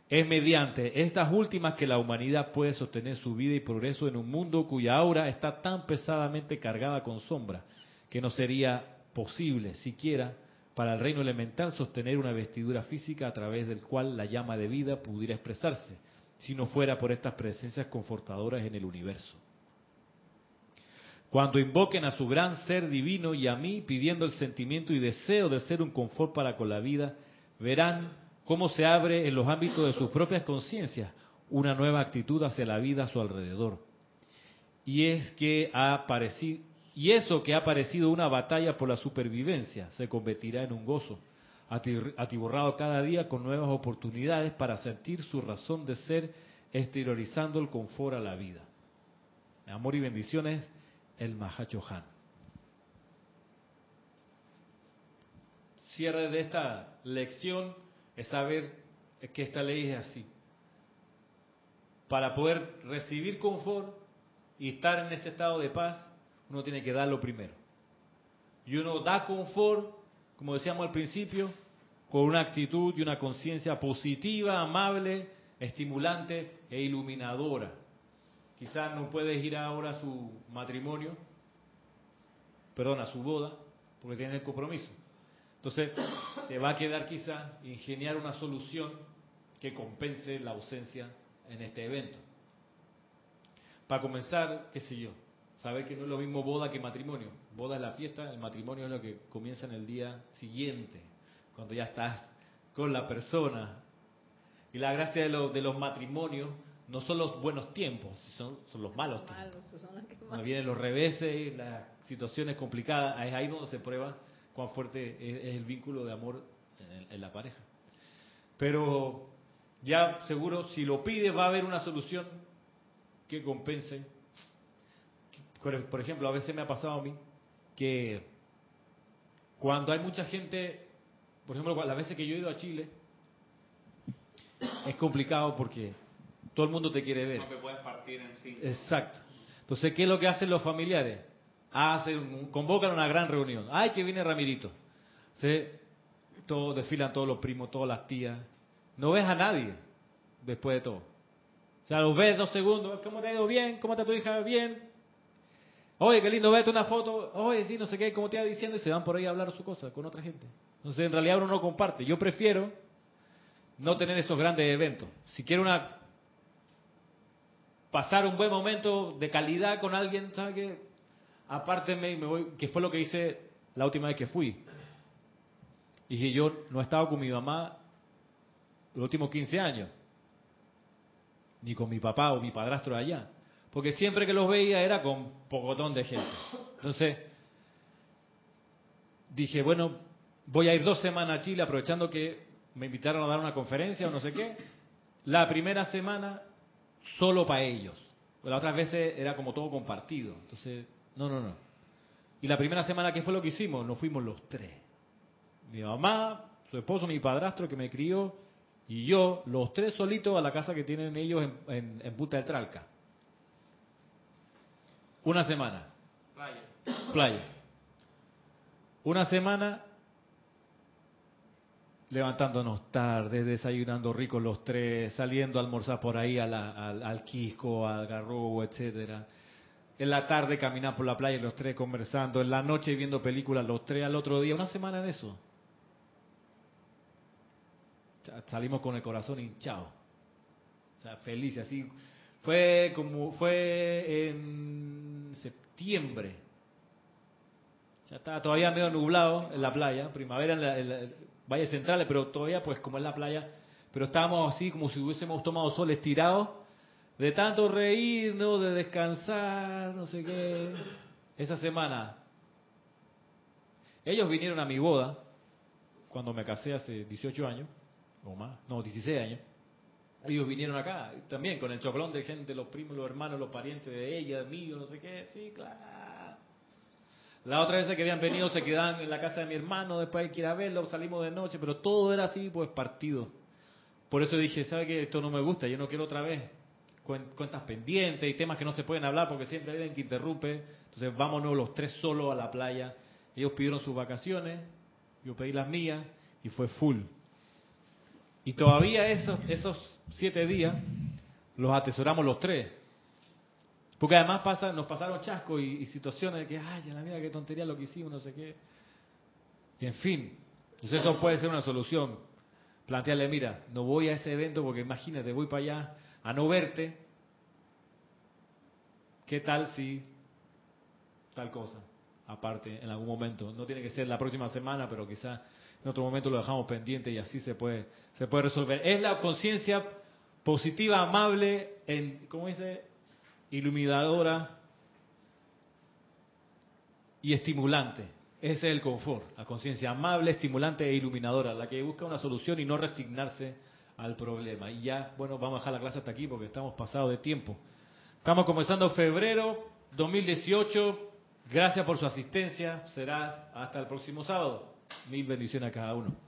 Es mediante estas últimas que la humanidad puede sostener su vida y progreso en un mundo cuya aura está tan pesadamente cargada con sombra que no sería posible siquiera para el reino elemental sostener una vestidura física a través del cual la llama de vida pudiera expresarse, si no fuera por estas presencias confortadoras en el universo. Cuando invoquen a su gran ser divino y a mí pidiendo el sentimiento y deseo de ser un confort para con la vida, verán cómo se abre en los ámbitos de sus propias conciencias una nueva actitud hacia la vida a su alrededor. Y es que ha aparecido, y eso que ha parecido una batalla por la supervivencia se convertirá en un gozo, atiborrado cada día con nuevas oportunidades para sentir su razón de ser, exteriorizando el confort a la vida. Amor y bendiciones, el Mahachohan. Cierre de esta lección es saber que esta ley es así. Para poder recibir confort y estar en ese estado de paz, uno tiene que darlo primero. Y uno da confort, como decíamos al principio, con una actitud y una conciencia positiva, amable, estimulante e iluminadora. Quizás no puedes ir ahora a su matrimonio, perdón, a su boda, porque tienes el compromiso. Entonces, te va a quedar quizás ingeniar una solución que compense la ausencia en este evento. Para comenzar, qué sé yo, Saber que no es lo mismo boda que matrimonio. Boda es la fiesta, el matrimonio es lo que comienza en el día siguiente, cuando ya estás con la persona. Y la gracia de, de los matrimonios no son los buenos tiempos, son, son los malos tiempos. Cuando vienen los reveses, y las situaciones complicadas, es ahí donde se prueba cuán fuerte es, el vínculo de amor en, en la pareja. Pero ya seguro, si lo pides, va a haber una solución que compense por ejemplo, a veces me ha pasado a mí que cuando hay mucha gente, por ejemplo, las veces que yo he ido a Chile, es complicado porque todo el mundo te quiere ver. No te puedes partir en sí. Exacto. Entonces, ¿qué es lo que hacen los familiares? Hacen, convocan una gran reunión. ¡Ay, que viene Ramirito! Se, todo, desfilan todos los primos, todas las tías. No ves a nadie después de todo. O sea, los ves dos segundos. ¿Cómo te ha ido? Bien. ¿Cómo está tu hija? Bien. Oye, qué lindo verte una foto. Oye, sí, no sé qué, como te iba diciendo, y se van por ahí a hablar su cosa con otra gente. Entonces, en realidad uno no comparte. Yo prefiero no tener esos grandes eventos. Si quiero una pasar un buen momento de calidad con alguien, ¿sabes qué? Apártenme y me voy, que fue lo que hice la última vez que fui. Y yo no he estado con mi mamá los últimos 15 años, ni con mi papá o mi padrastro allá porque siempre que los veía era con pocotón de gente. Entonces, dije, bueno, voy a ir dos semanas a Chile aprovechando que me invitaron a dar una conferencia o no sé qué. La primera semana solo para ellos. Las otras veces era como todo compartido. Entonces, no, no, no. Y la primera semana, ¿qué fue lo que hicimos? Nos fuimos los tres. Mi mamá, su esposo, mi padrastro que me crió y yo, los tres solitos a la casa que tienen ellos en, en, en Punta del Tralca. Una semana. Playa. Playa. Una semana levantándonos tarde, desayunando ricos los tres, saliendo a almorzar por ahí al, al Quisco, al Garrobo, etcétera. En la tarde caminar por la playa los tres conversando. En la noche viendo películas los tres al otro día. Una semana de eso. Salimos con el corazón hinchado. O sea, felices, así. Fue como, fue en septiembre. Ya estaba todavía medio nublado en la playa, primavera en, la, valles centrales, pero todavía pues como en la playa, pero estábamos así como si hubiésemos tomado sol estirado, de tanto reírnos, de descansar, no sé qué. Esa semana, ellos vinieron a mi boda, cuando me casé hace 18 años, o más, no, 16 años. Ellos vinieron acá también con el chocolón de gente, los primos, los hermanos, los parientes de ella, de mí, no sé qué. Sí, claro. La otra vez que habían venido se quedaban en la casa de mi hermano, después hay que ir a verlo, salimos de noche, pero todo era así, pues partido. Por eso dije, ¿sabe qué? Esto no me gusta, yo no quiero otra vez cuentas pendientes y temas que no se pueden hablar porque siempre hay alguien que interrumpe. Entonces vámonos los tres solos a la playa. Ellos pidieron sus vacaciones, yo pedí las mías y fue full. Y todavía esos, esos siete días los atesoramos los tres. Porque además pasa, nos pasaron chascos y, situaciones de que, ay, la mía, qué tontería lo que hicimos, no sé qué. Y en fin, entonces eso puede ser una solución. Plantearle, mira, no voy a ese evento porque imagínate, voy para allá a no verte. ¿Qué tal si tal cosa? Aparte, en algún momento. No tiene que ser la próxima semana, pero quizá en otro momento lo dejamos pendiente y así se puede, se puede resolver. Es la conciencia positiva, amable, en, ¿cómo dice? Iluminadora y estimulante. Ese es el confort, la conciencia amable, estimulante e iluminadora, la que busca una solución y no resignarse al problema. Y ya, bueno, vamos a dejar la clase hasta aquí porque estamos pasados de tiempo. Estamos comenzando febrero 2018. Gracias por su asistencia. Será hasta el próximo sábado. Mil bendiciones a cada uno.